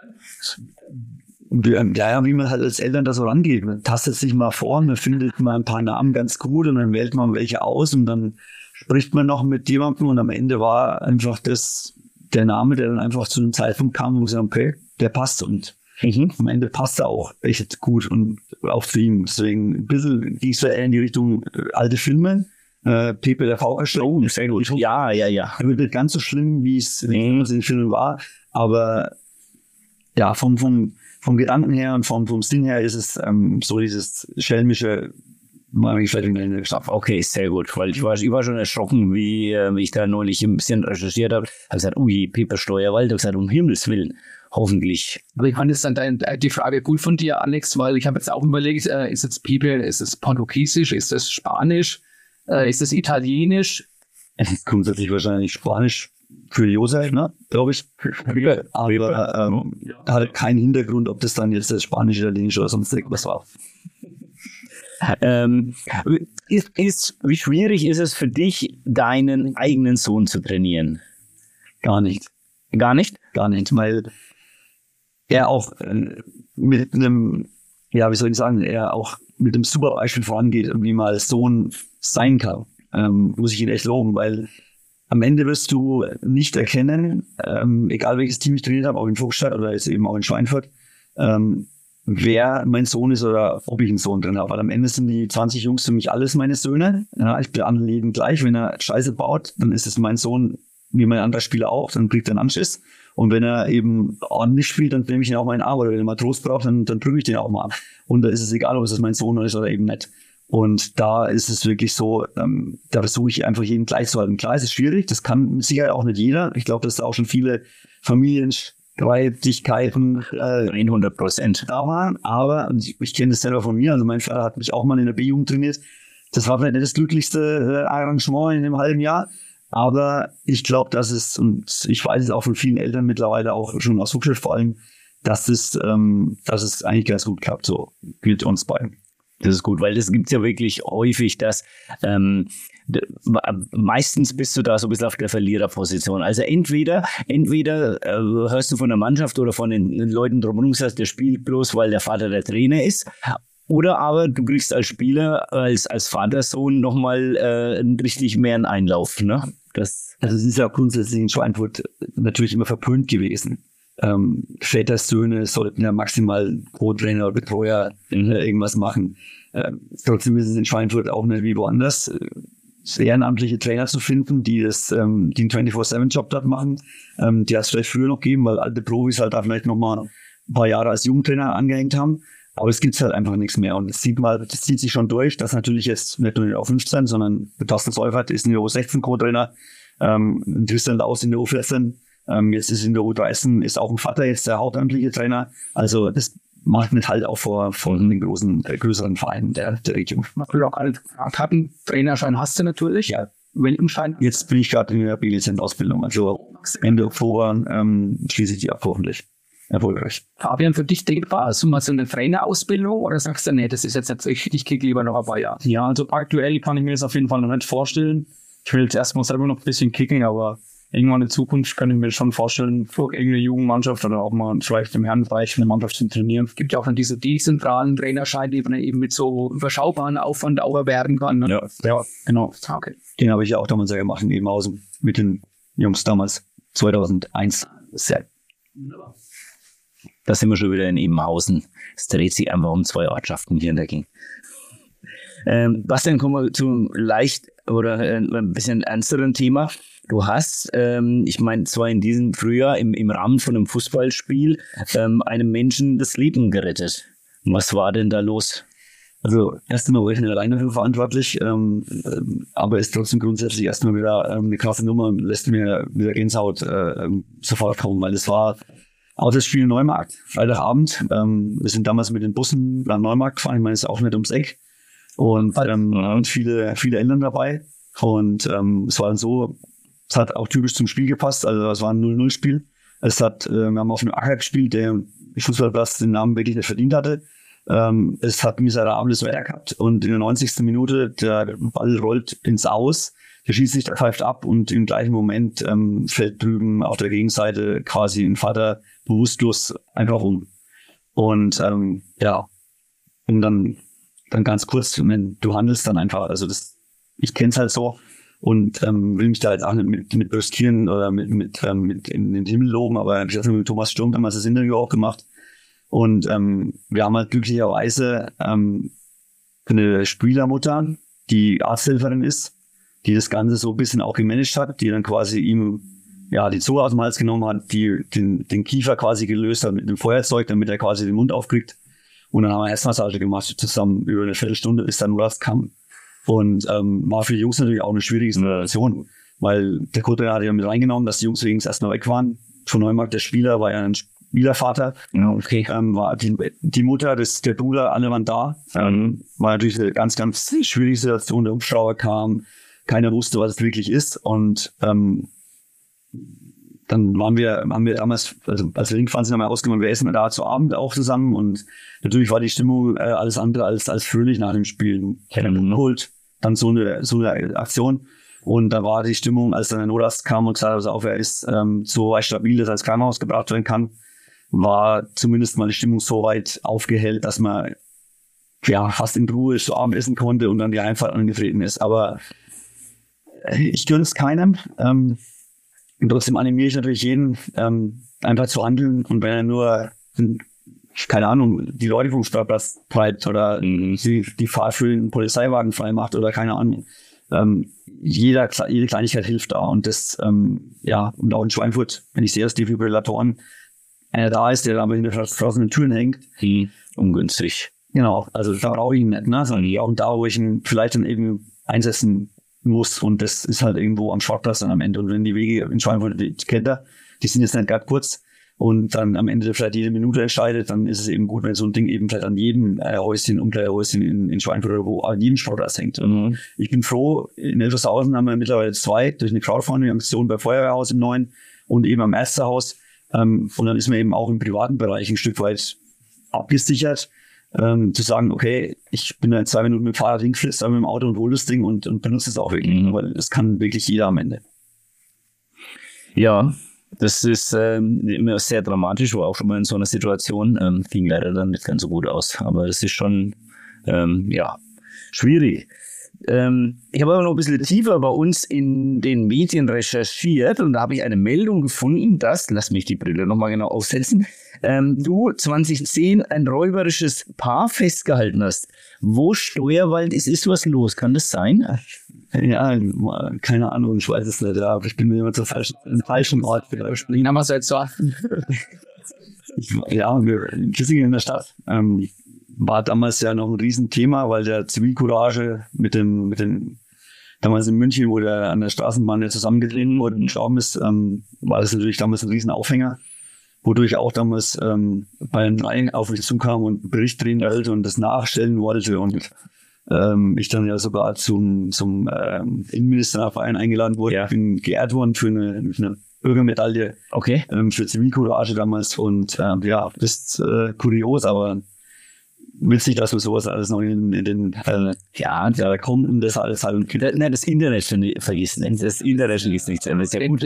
ja, wie man halt als Eltern da so rangeht. Man tastet sich mal vor, man findet mal ein paar Namen ganz gut und dann wählt man welche aus und dann spricht man noch mit jemandem und am Ende war einfach das der Name, der dann einfach zu einem Zeitpunkt kam, wo ich gesagt okay, der passt und mhm. am Ende passt er auch echt gut und auch zu ihm. Deswegen ein bisschen ging es eher in die Richtung äh, alte Filme. Äh, Pepe der oh, sehr gut. Ja, ja, ja. Wird nicht ganz so schlimm, wie es mhm. in den Filmen war, aber ja, vom, vom, vom Gedanken her und vom, vom Sinn her ist es ähm, so dieses schelmische Okay, sehr gut, weil ich war, ich war schon erschrocken, wie äh, ich da neulich ein bisschen recherchiert habe. Habe gesagt, ui, Pepe Steuerwald, habe gesagt, um Himmels Willen, hoffentlich. Aber ich fand es dann dein, äh, die Frage gut von dir, Alex, weil ich habe jetzt auch überlegt, äh, ist es Pepe, ist es Portugiesisch, ist es Spanisch, äh, ist es Italienisch? (laughs) Grundsätzlich wahrscheinlich Spanisch für Josef, ne, glaube ich. Aber ähm, hat keinen Hintergrund, ob das dann jetzt das Spanisch, Italienisch oder sonst irgendwas war. Ähm, ist, ist, wie schwierig ist es für dich, deinen eigenen Sohn zu trainieren? Gar nicht. Gar nicht? Gar nicht, weil er auch äh, mit einem, ja, wie soll ich sagen, er auch mit einem super Beispiel vorangeht, wie mal Sohn sein kann. Ähm, muss ich ihn echt loben, weil am Ende wirst du nicht erkennen, ähm, egal welches Team ich trainiert habe, auch in Vogtstadt oder jetzt eben auch in Schweinfurt, ähm, wer mein Sohn ist oder ob ich einen Sohn drin habe. Weil am Ende sind die 20 Jungs für mich alles meine Söhne. Ja, ich behandle jeden gleich. Wenn er Scheiße baut, dann ist es mein Sohn, wie mein anderer Spieler auch, dann kriegt er einen Anschiss. Und wenn er eben ordentlich spielt, dann nehme ich ihn auch mal in den Arm. Oder wenn er mal Trost braucht, dann, dann drücke ich den auch mal ab. Und da ist es egal, ob es mein Sohn ist oder eben nicht. Und da ist es wirklich so, ähm, da versuche ich einfach jeden gleich zu halten. Klar, es ist schwierig, das kann Sicherheit auch nicht jeder. Ich glaube, dass da auch schon viele Familien Streitigkeiten äh, 100 Prozent da waren. Aber ich, ich kenne das selber von mir. Also mein Vater hat mich auch mal in der B-Jugend trainiert. Das war vielleicht nicht das glücklichste äh, Arrangement in einem halben Jahr. Aber ich glaube, dass es, und ich weiß es auch von vielen Eltern mittlerweile auch schon aus Hochschule vor allem, dass es, ähm, dass es eigentlich ganz gut klappt, so mit uns beiden. Das ist gut, weil das gibt's ja wirklich häufig, dass ähm, meistens bist du da so ein bisschen auf der Verliererposition. Also entweder, entweder äh, hörst du von der Mannschaft oder von den Leuten drumherum, sagst, der spielt bloß, weil der Vater der Trainer ist. Oder aber du kriegst als Spieler, als, als Vatersohn nochmal äh, richtig mehr einen Einlauf. Ne? Das also es ist ja grundsätzlich in Schweinfurt natürlich immer verpönt gewesen. Ähm, Vätersöhne sollten ja maximal Co-Trainer oder Betreuer irgendwas machen. Ähm, trotzdem ist es in Schweinfurt auch nicht wie woanders ehrenamtliche Trainer zu finden, die das, ähm, die einen 24-7-Job dort machen. Ähm, die hat es vielleicht früher noch gegeben, weil alte Profis halt da vielleicht noch mal ein paar Jahre als Jugendtrainer angehängt haben. Aber es gibt halt einfach nichts mehr. Und das sieht mal, das zieht sich schon durch, dass natürlich jetzt nicht nur in der U15, sondern Thorsten Seufert ist in der U16 Co-Trainer, ähm, Tristan Laus in der U14, ähm, jetzt ist in der U13, ist auch ein Vater jetzt der hauptamtliche Trainer. Also das macht nicht halt auch vor, vor den großen, äh, größeren Vereinen der, der Region. Man will auch alle gefragt haben, Trainerschein hast du natürlich. Ja. Welchenschein? Jetzt bin ich gerade in der B-Lizenz-Ausbildung. Also Ende Oktober ähm, schließe ich die ab, hoffentlich. Erfolgreich. Fabian, für dich denkbar, hast du mal so eine Trainerausbildung oder sagst du, nee, das ist jetzt nicht so, ich, ich kriege lieber noch ein paar Jahre? Ja, also aktuell kann ich mir das auf jeden Fall noch nicht vorstellen. Ich will jetzt erstmal selber noch ein bisschen kicken, aber irgendwann in Zukunft kann ich mir schon vorstellen, für irgendeine Jugendmannschaft oder auch mal vielleicht im Herrenbereich eine Mannschaft zu trainieren. Es gibt ja auch dann diese dezentralen Trainerscheine, die man eben mit so überschaubaren Aufwand auch erwerben kann. Ne? Ja, ja, genau. Okay. Den habe ich ja auch damals ja gemacht in Ebenhausen mit den Jungs damals, 2001. Sehr wunderbar. Da sind wir schon wieder in Ebenhausen. Es dreht sich einfach um zwei Ortschaften hier in der Gegend. Ähm, Bastian, kommen wir zum leicht oder äh, ein bisschen ernsteren Thema. Du hast, ähm, ich meine, zwar in diesem Frühjahr im, im Rahmen von einem Fußballspiel ähm, einem Menschen das Leben gerettet. Was war denn da los? Also erstmal war ich nicht alleine dafür verantwortlich, ähm, ähm, aber ist trotzdem grundsätzlich erstmal wieder ähm, eine krasse Nummer lässt mir wieder Gänsehaut äh, ähm, sofort kommen, weil es war auch das Spiel Neumarkt, Freitagabend. Ähm, wir sind damals mit den Bussen nach Neumarkt gefahren, ich meine, es ist auch nicht ums Eck. Und, ähm, und viele, viele Eltern dabei. Und ähm, es war dann so, es hat auch typisch zum Spiel gepasst, also es war ein 0-0-Spiel. Es hat, äh, wir haben auf einem Acker gespielt, der Fußballplatz den Namen wirklich nicht verdient hatte. Ähm, es hat miserables Wetter gehabt und in der 90. Minute der Ball rollt ins Aus, der schießt sich, der pfeift ab und im gleichen Moment ähm, fällt drüben auf der Gegenseite quasi ein Vater bewusstlos einfach um. Und ähm, ja, und dann, dann ganz kurz, du handelst dann einfach, also das, ich kenn's halt so und ähm, will mich da jetzt auch nicht mit, mit brüskieren oder mit, mit, ähm, mit in den Himmel loben, aber ich habe mit Thomas Sturm damals das Interview auch gemacht und ähm, wir haben halt glücklicherweise ähm, eine Spielermutter, die Arzthelferin ist, die das Ganze so ein bisschen auch gemanagt hat, die dann quasi ihm ja die Zunge aus dem Hals genommen hat, die den, den Kiefer quasi gelöst hat mit dem Feuerzeug, damit er quasi den Mund aufkriegt. Und dann haben wir Herzmassage gemacht zusammen über eine Viertelstunde, bis dann Rust kam. Und ähm, war für die Jungs natürlich auch eine schwierige Situation, weil der Kutter hat ja mit reingenommen, dass die Jungs übrigens erstmal weg waren. Von Neumarkt, der Spieler, war ja ein Spielervater. Ja, okay. Ähm, war die, die Mutter, das, der Bruder, alle waren da. Ähm, war natürlich eine ganz, ganz schwierige Situation. Der Hubschrauber kam, keiner wusste, was es wirklich ist. Und ähm, dann waren wir, haben wir damals, also als wir hingefahren sind, haben wir ausgemacht, wir essen da zu Abend auch zusammen und natürlich war die Stimmung äh, alles andere als, als fröhlich nach dem Spiel. Mhm. Holt dann so eine, so eine Aktion. Und da war die Stimmung, als dann der Notarzt kam und gesagt hat, also auf, er ist ähm, so weit stabil, dass er ins Krankenhaus gebracht werden kann, war zumindest mal die Stimmung so weit aufgehellt, dass man ja fast in Ruhe zu Abend essen konnte und dann die Einfahrt angetreten ist. Aber äh, ich gönne es keinem. Ähm, trotzdem animiere ich natürlich jeden, ähm, einfach zu handeln. Und wenn er nur, keine Ahnung, die Leute vom Steuerplatz treibt oder Mhm. die, die für den Polizeiwagen frei macht oder keine Ahnung. Ähm, jeder, jede Kleinigkeit hilft da. Und das, ähm, ja, und auch in Schweinfurt, wenn ich sehe, dass Defibrillatoren einer da ist, der aber hinter verschlossenen Türen hängt. Hm. Ungünstig. Genau, also da brauche ich ihn nicht, ne? sondern auch da, wo ich ihn vielleicht dann eben einsetzen muss. Und das ist halt irgendwo am Sportplatz dann am Ende. Und wenn die Wege in Schweinfurt, die kennt er, die sind jetzt nicht gerade kurz und dann am Ende vielleicht jede Minute entscheidet, dann ist es eben gut, wenn so ein Ding eben vielleicht an jedem äh, Häuschen, Umkleidehäuschen in, in Schweinfurt oder wo an jedem Sportplatz hängt. Mhm. Ich bin froh, in Elfershausen haben wir mittlerweile zwei durch eine Crowdfunding-Aktion bei Feuerwehrhaus im Neuen und eben am Ärztehaus. Ähm, und dann ist man eben auch im privaten Bereich ein Stück weit abgesichert, ähm, zu sagen, okay, ich bin da in zwei Minuten mit dem Fahrrad hingeflitzt, aber mit dem Auto und hole das Ding und, und benutze es auch wirklich, Mhm. weil es kann wirklich jeder am Ende. Ja, das ist ähm, immer sehr dramatisch, war auch schon mal in so einer Situation. Ähm, ging leider dann nicht ganz so gut aus. Aber das ist schon, ähm, ja, schwierig. Ähm, ich habe aber noch ein bisschen tiefer bei uns in den Medien recherchiert und da habe ich eine Meldung gefunden, dass, lass mich die Brille nochmal genau aufsetzen, ähm, du 2010 ein räuberisches Paar festgehalten hast. Wo Steuerwald ist, ist was los? Kann das sein? Ja, keine Ahnung, ich weiß es nicht, ja, aber ich bin mir immer zur falschen, im falschen Ort vielleicht. Haben wir es jetzt so. Ich, ja, wir in Kissingen in der Stadt. Ähm, war damals ja noch ein Riesenthema, weil der Zivilcourage mit dem, mit den, damals in München, wo der an der Straßenbahn ja zusammengetreten wurde und gestorben ist, ähm, war das natürlich damals ein Riesenaufhänger, wodurch auch damals ähm, bei den Reihen auf mich zukam und einen Bericht drehen wollte und das nachstellen wollte und ähm, ich dann ja sogar zum, zum ähm, Innenministerverein eingeladen wurde. Ja. Ich bin geehrt worden für eine, für eine Bürgermedaille Okay. ähm, für Zivilcourage damals und ähm, ja, das ist äh, kurios, aber witzig, dass wir sowas alles noch in, in den äh, Ja, da kommt und das alles halt und Nein, das Internet ver- vergisst nicht. Das Internet vergisst nichts. Das ist ja gut.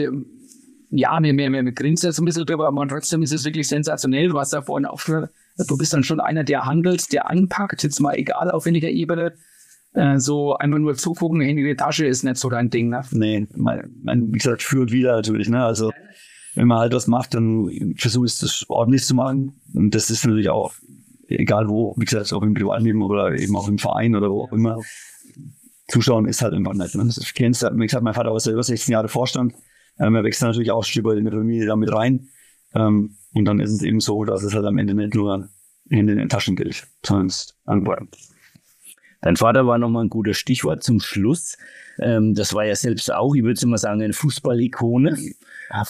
Ja, wir, wir, wir grinsen jetzt ein bisschen drüber, aber trotzdem ist es wirklich sensationell. Hast ja vorhin schon, du bist dann schon einer, der handelt, der anpackt, jetzt mal egal auf welcher Ebene. Äh, so einfach nur zugucken, Handy in die Tasche ist nicht so dein Ding, ne? nee, mein, mein, wie gesagt, führt wieder natürlich, ne? Also wenn man halt was macht, dann versuche ich das ordentlich zu machen. Und das ist natürlich auch egal wo, wie gesagt, ob im Privatleben oder eben auch im Verein oder wo auch immer, zuschauen ist halt einfach nett. Ne? Ich kenn's, wie gesagt, mein Vater war selber 16 Jahre Vorstand. Ähm, er wächst natürlich auch Stück in der Familie da mit rein. Ähm, und dann ist es eben so, dass es halt am Ende nicht nur in den Taschen gilt, sondern antworten. Dein Vater war nochmal ein gutes Stichwort zum Schluss. Ähm, das war ja selbst auch, ich würde mal sagen, eine Fußballikone.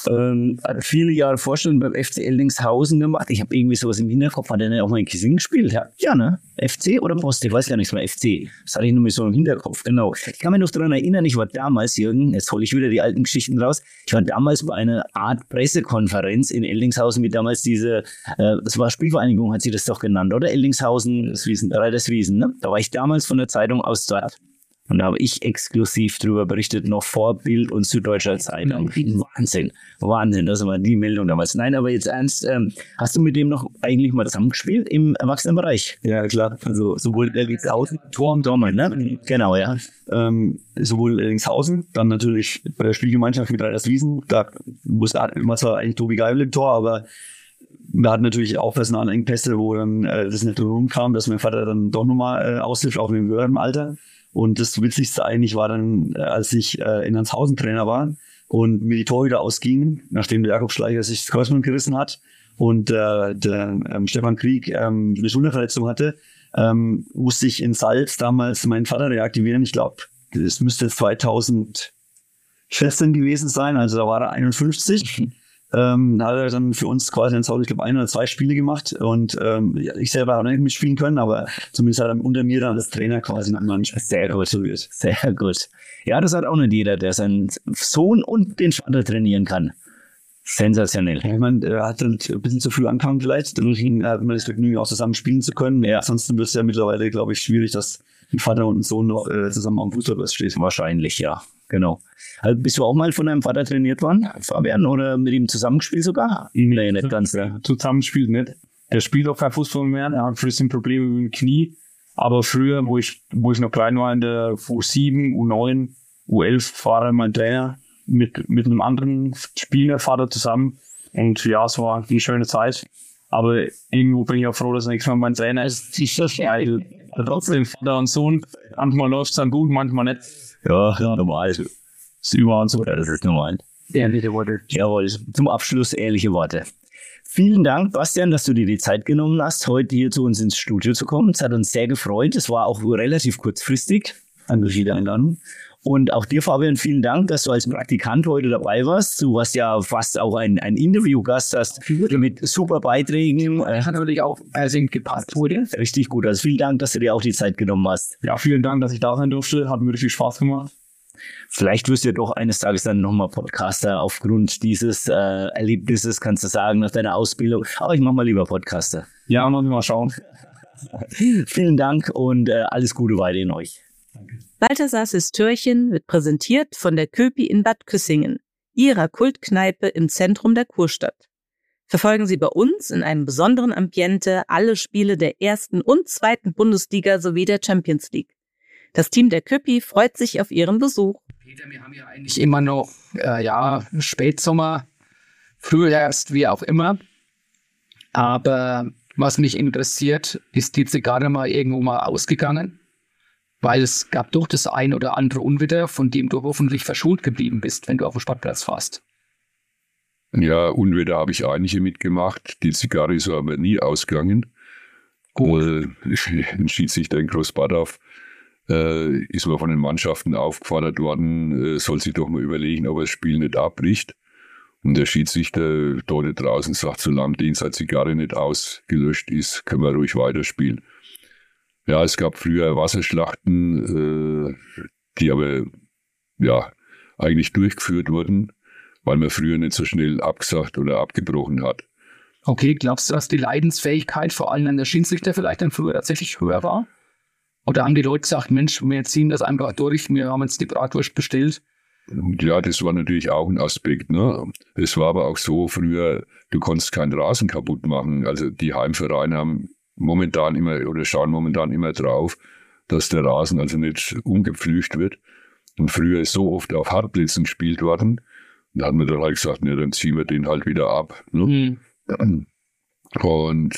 Ähm, viele Jahre Vorstellung beim FC Eldingshausen gemacht. Ich habe irgendwie sowas im Hinterkopf. Hat er nicht auch mal in Kissing gespielt? Ja, ja ne? FC oder Post? Ich weiß gar nicht mehr. FC. Das hatte ich nur so im Hinterkopf. Genau. Ich kann mich noch daran erinnern, ich war damals, Jürgen, jetzt hole ich wieder die alten Geschichten raus. Ich war damals bei einer Art Pressekonferenz in Eldingshausen mit damals diese, äh, das war Spielvereinigung, hat sie das doch genannt, oder? Eldingshausen, das Wiesen, Reiterswiesen, ne? Da war ich damals von der Zeitung aus dort. Und da habe ich exklusiv darüber berichtet, noch vor Bild und Süddeutscher Zeitung. Wahnsinn, Wahnsinn, das war die Meldung damals. Nein, aber jetzt ernst, ähm, hast du mit dem noch eigentlich mal zusammengespielt im Erwachsenenbereich? Ja, klar. Also sowohl Ellingshausen, Tor und Dortmund, ne? Genau, ja. Ähm, sowohl Ellingshausen, dann natürlich bei der Spielgemeinschaft mit Reiterswiesen. Da muss immer zwar eigentlich Tobi Geibel im Tor, aber wir hatten natürlich auch Personalengpässe, wo dann äh, das nicht rumkam, dass mein Vater dann doch nochmal äh, aushilft, auch im höheren Alter. Und das Witzigste eigentlich war dann, äh, als ich äh, in Hanshausen Trainer war und mir die Torhüter ausgingen, nachdem der Jakob Schleicher sich das Kreuzband gerissen hat und äh, der ähm, Stefan Krieg ähm, eine Schulterverletzung hatte, ähm, musste ich in Salz damals meinen Vater reaktivieren. Ich glaube, das müsste 2014 gewesen sein, also da war er 51. Ähm, da hat er dann für uns quasi in Saudi, ich glaube, ein oder zwei Spiele gemacht und ähm, ich selber habe nicht mitspielen können, aber zumindest hat er unter mir dann als Trainer quasi nach Mannschaft sehr gut. Absolviert. Sehr gut. Ja, das hat auch nicht jeder, der seinen Sohn und den Vater trainieren kann. Sensationell. Ich meine, er hat dann ein bisschen zu früh angefangen vielleicht, dann hat man das Vergnügen auch zusammen spielen zu können. Ja. Ansonsten wird es ja mittlerweile, glaube ich, schwierig, dass ein Vater und ein Sohn noch äh, zusammen am Fußballplatz stehen. Wahrscheinlich, ja. Genau. Also bist du auch mal von deinem Vater trainiert worden, Fabian, oder mit ihm zusammengespielt sogar? Nee, nicht ganz. Ja. Zusammengespielt nicht. Er spielt auch kein Fußball mehr, er hat ein Probleme mit dem Knie. Aber früher, wo ich, wo ich noch klein war, in der U7, U9, U11, war er mein Trainer mit, mit einem anderen Spielervater zusammen. Und ja, es war eine schöne Zeit. Aber irgendwo bin ich auch froh, dass nächstes Mal mein Trainer ist. Weil trotzdem Vater und Sohn, manchmal läuft es dann gut, manchmal nicht. Ja, ja. normal. Das ist überall so. Das ist normal. Ehrliche Worte. Jawohl. Zum Abschluss ehrliche Worte. Vielen Dank, Bastian, dass du dir die Zeit genommen hast, heute hier zu uns ins Studio zu kommen. Es hat uns sehr gefreut. Es war auch relativ kurzfristig. Danke für die Einladung. Und auch dir, Fabian, vielen Dank, dass du als Praktikant heute dabei warst. Du warst ja fast auch ein, ein Interviewgast, hast mit super Beiträgen. Äh, hat natürlich auch sehr gepasst wurde. Richtig gut. Also vielen Dank, dass du dir auch die Zeit genommen hast. Ja, vielen Dank, dass ich da sein durfte. Hat mir richtig Spaß gemacht. Vielleicht wirst du ja doch eines Tages dann nochmal Podcaster aufgrund dieses äh, Erlebnisses, kannst du sagen, nach deiner Ausbildung. Aber ich mach mal lieber Podcaster. Ja, mal schauen. (laughs) Vielen Dank und äh, alles Gute weiterhin euch. Balthasars Türchen wird präsentiert von der Köpi in Bad Küssingen, ihrer Kultkneipe im Zentrum der Kurstadt. Verfolgen Sie bei uns in einem besonderen Ambiente alle Spiele der ersten und zweiten Bundesliga sowie der Champions League. Das Team der Köpi freut sich auf Ihren Besuch. Peter, wir haben ja eigentlich immer noch, äh, ja, Spätsommer, Frühherbst, wie auch immer. Aber was mich interessiert, ist die Zigarre mal irgendwo mal ausgegangen? Weil es gab doch das ein oder andere Unwetter, von dem du hoffentlich verschont geblieben bist, wenn du auf dem Sportplatz fährst. Ja, Unwetter habe ich einige mitgemacht. Die Zigarre ist aber nie ausgegangen. Gut. Äh, (laughs) Schiedsrichter in Großbadorf äh, ist man von den Mannschaften aufgefordert worden, äh, soll sich doch mal überlegen, ob er das Spiel nicht abbricht. Und der Schiedsrichter dort draußen sagt, solange die Zigarre nicht ausgelöscht ist, können wir ruhig weiterspielen. Ja, es gab früher Wasserschlachten, äh, die aber ja eigentlich durchgeführt wurden, weil man früher nicht so schnell abgesagt oder abgebrochen hat. Okay, glaubst du, dass die Leidensfähigkeit vor allem an der Schiedsrichter vielleicht dann früher tatsächlich höher war? Oder haben die Leute gesagt, Mensch, wir ziehen das einfach durch, wir haben jetzt die Bratwurst bestellt? Ja, das war natürlich auch ein Aspekt. Ne? Es war aber auch so früher, du konntest keinen Rasen kaputt machen. Also die Heimvereine haben momentan immer oder schauen momentan immer drauf, dass der Rasen also nicht umgepflügt wird. Und früher ist so oft auf Hartblitzen gespielt worden. Da hat man dann halt gesagt, ja, dann ziehen wir den halt wieder ab. Ne? Mhm. (clears throat) Und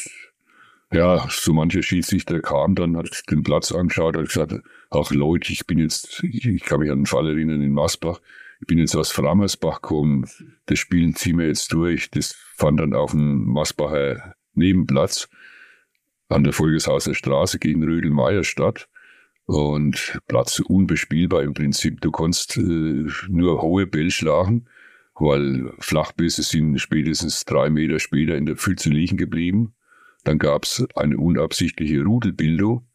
ja, so mancher Schiedsrichter kam dann, hat den Platz angeschaut, hat gesagt, ach Leute, ich bin jetzt, ich kann mich an den Fall erinnern in Masbach, ich bin jetzt aus Frammersbach gekommen, das Spielen ziehen wir jetzt durch. Das fand dann auf dem Masbacher Nebenplatz an der Volkeshauser Straße gegen Rödelmeier statt. Und Platz unbespielbar im Prinzip. Du konntest äh, nur hohe Bälle schlagen, weil Flachbisse sind spätestens drei Meter später in der Pfütze liegen geblieben. Dann gab es eine unabsichtliche Rudelbildung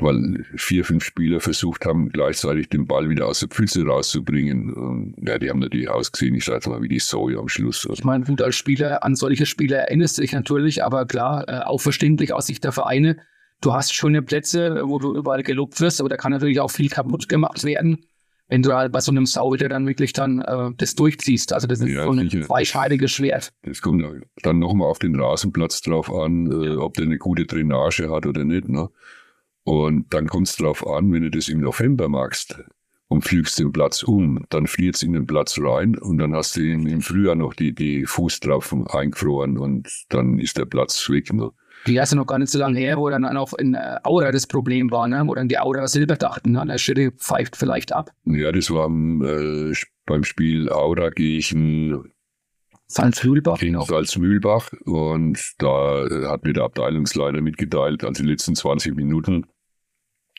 weil vier, fünf Spieler versucht haben, gleichzeitig den Ball wieder aus der Pfütze rauszubringen. Und, ja, die haben natürlich ausgesehen, ich sage mal, wie die Säue am Schluss. Ich meine, gut, als Spieler, an solche Spieler erinnerst du dich natürlich, aber klar, äh, auch verständlich aus Sicht der Vereine. Du hast schöne Plätze, wo du überall gelobt wirst, aber da kann natürlich auch viel kaputt gemacht werden, wenn du halt bei so einem Sauwitter dann wirklich dann äh, das durchziehst. Also das ist ja, so ein zweischneidiges Schwert. Das kommt dann nochmal auf den Rasenplatz drauf an, äh, ob der eine gute Drainage hat oder nicht. Ne? Und dann kommt es darauf an, wenn du das im November magst und pflügst den Platz um, dann friert es in den Platz rein und dann hast du im, Frühjahr noch die, die Fußtraufen eingefroren und dann ist der Platz weg. Ne? Die hast du noch gar nicht so lange her, wo dann auch in äh, Aura das Problem war, ne? wo dann die Aura Silber dachten, ne? der Schritte pfeift vielleicht ab. Ja, das war äh, beim Spiel Aura gegen Salzmühlbach. Gegen Salzmühlbach und da hat mir der Abteilungsleiter mitgeteilt, also die letzten 20 Minuten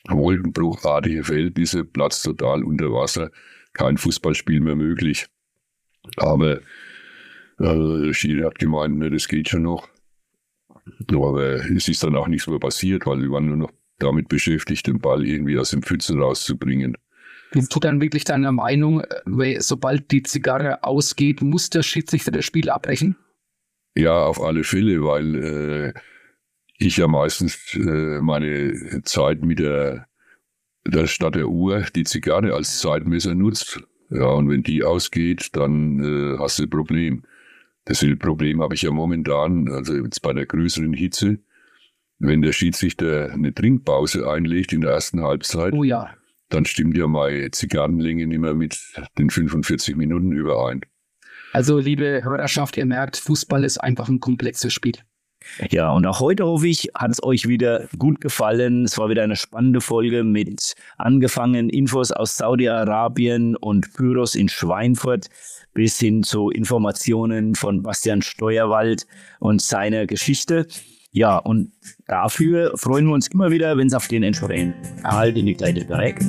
wolkenbruchartige Verhältnisse, Platz total unter Wasser, kein Fußballspiel mehr möglich. Aber äh, Schiri hat gemeint, ne, das geht schon noch. Aber es ist dann auch nichts mehr passiert, weil wir waren nur noch damit beschäftigt, den Ball irgendwie aus dem Pfützen rauszubringen. Bist du dann wirklich deiner Meinung, äh, sobald die Zigarre ausgeht, muss der Schiedsrichter das Spiel abbrechen? Ja, auf alle Fälle, weil äh, ich ja meistens äh, meine Zeit mit der, der statt der Uhr die Zigarre als Zeitmesser nutzt. Ja, und wenn die ausgeht, dann äh, hast du ein Problem. Das Problem habe ich ja momentan, also jetzt bei der größeren Hitze, wenn der Schiedsrichter eine Trinkpause einlegt in der ersten Halbzeit, oh ja. dann stimmt ja meine Zigarrenlänge nicht mehr mit den 45 Minuten überein. Also, liebe Hörerschaft, ihr merkt, Fußball ist einfach ein komplexes Spiel. Ja, und auch heute hoffe ich, hat es euch wieder gut gefallen. Es war wieder eine spannende Folge mit angefangen Infos aus Saudi-Arabien und Pyros in Schweinfurt bis hin zu Informationen von Bastian Steuerwald und seiner Geschichte. Ja, und dafür freuen wir uns immer wieder, wenn es auf den entsprechenden Erhalt in die kleine Direkt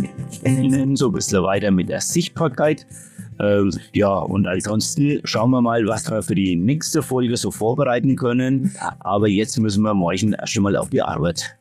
so ein bisschen weiter mit der Sichtbarkeit ähm, ja, und ansonsten schauen wir mal, was wir für die nächste Folge so vorbereiten können. Aber jetzt müssen wir morgen erst einmal auf die Arbeit.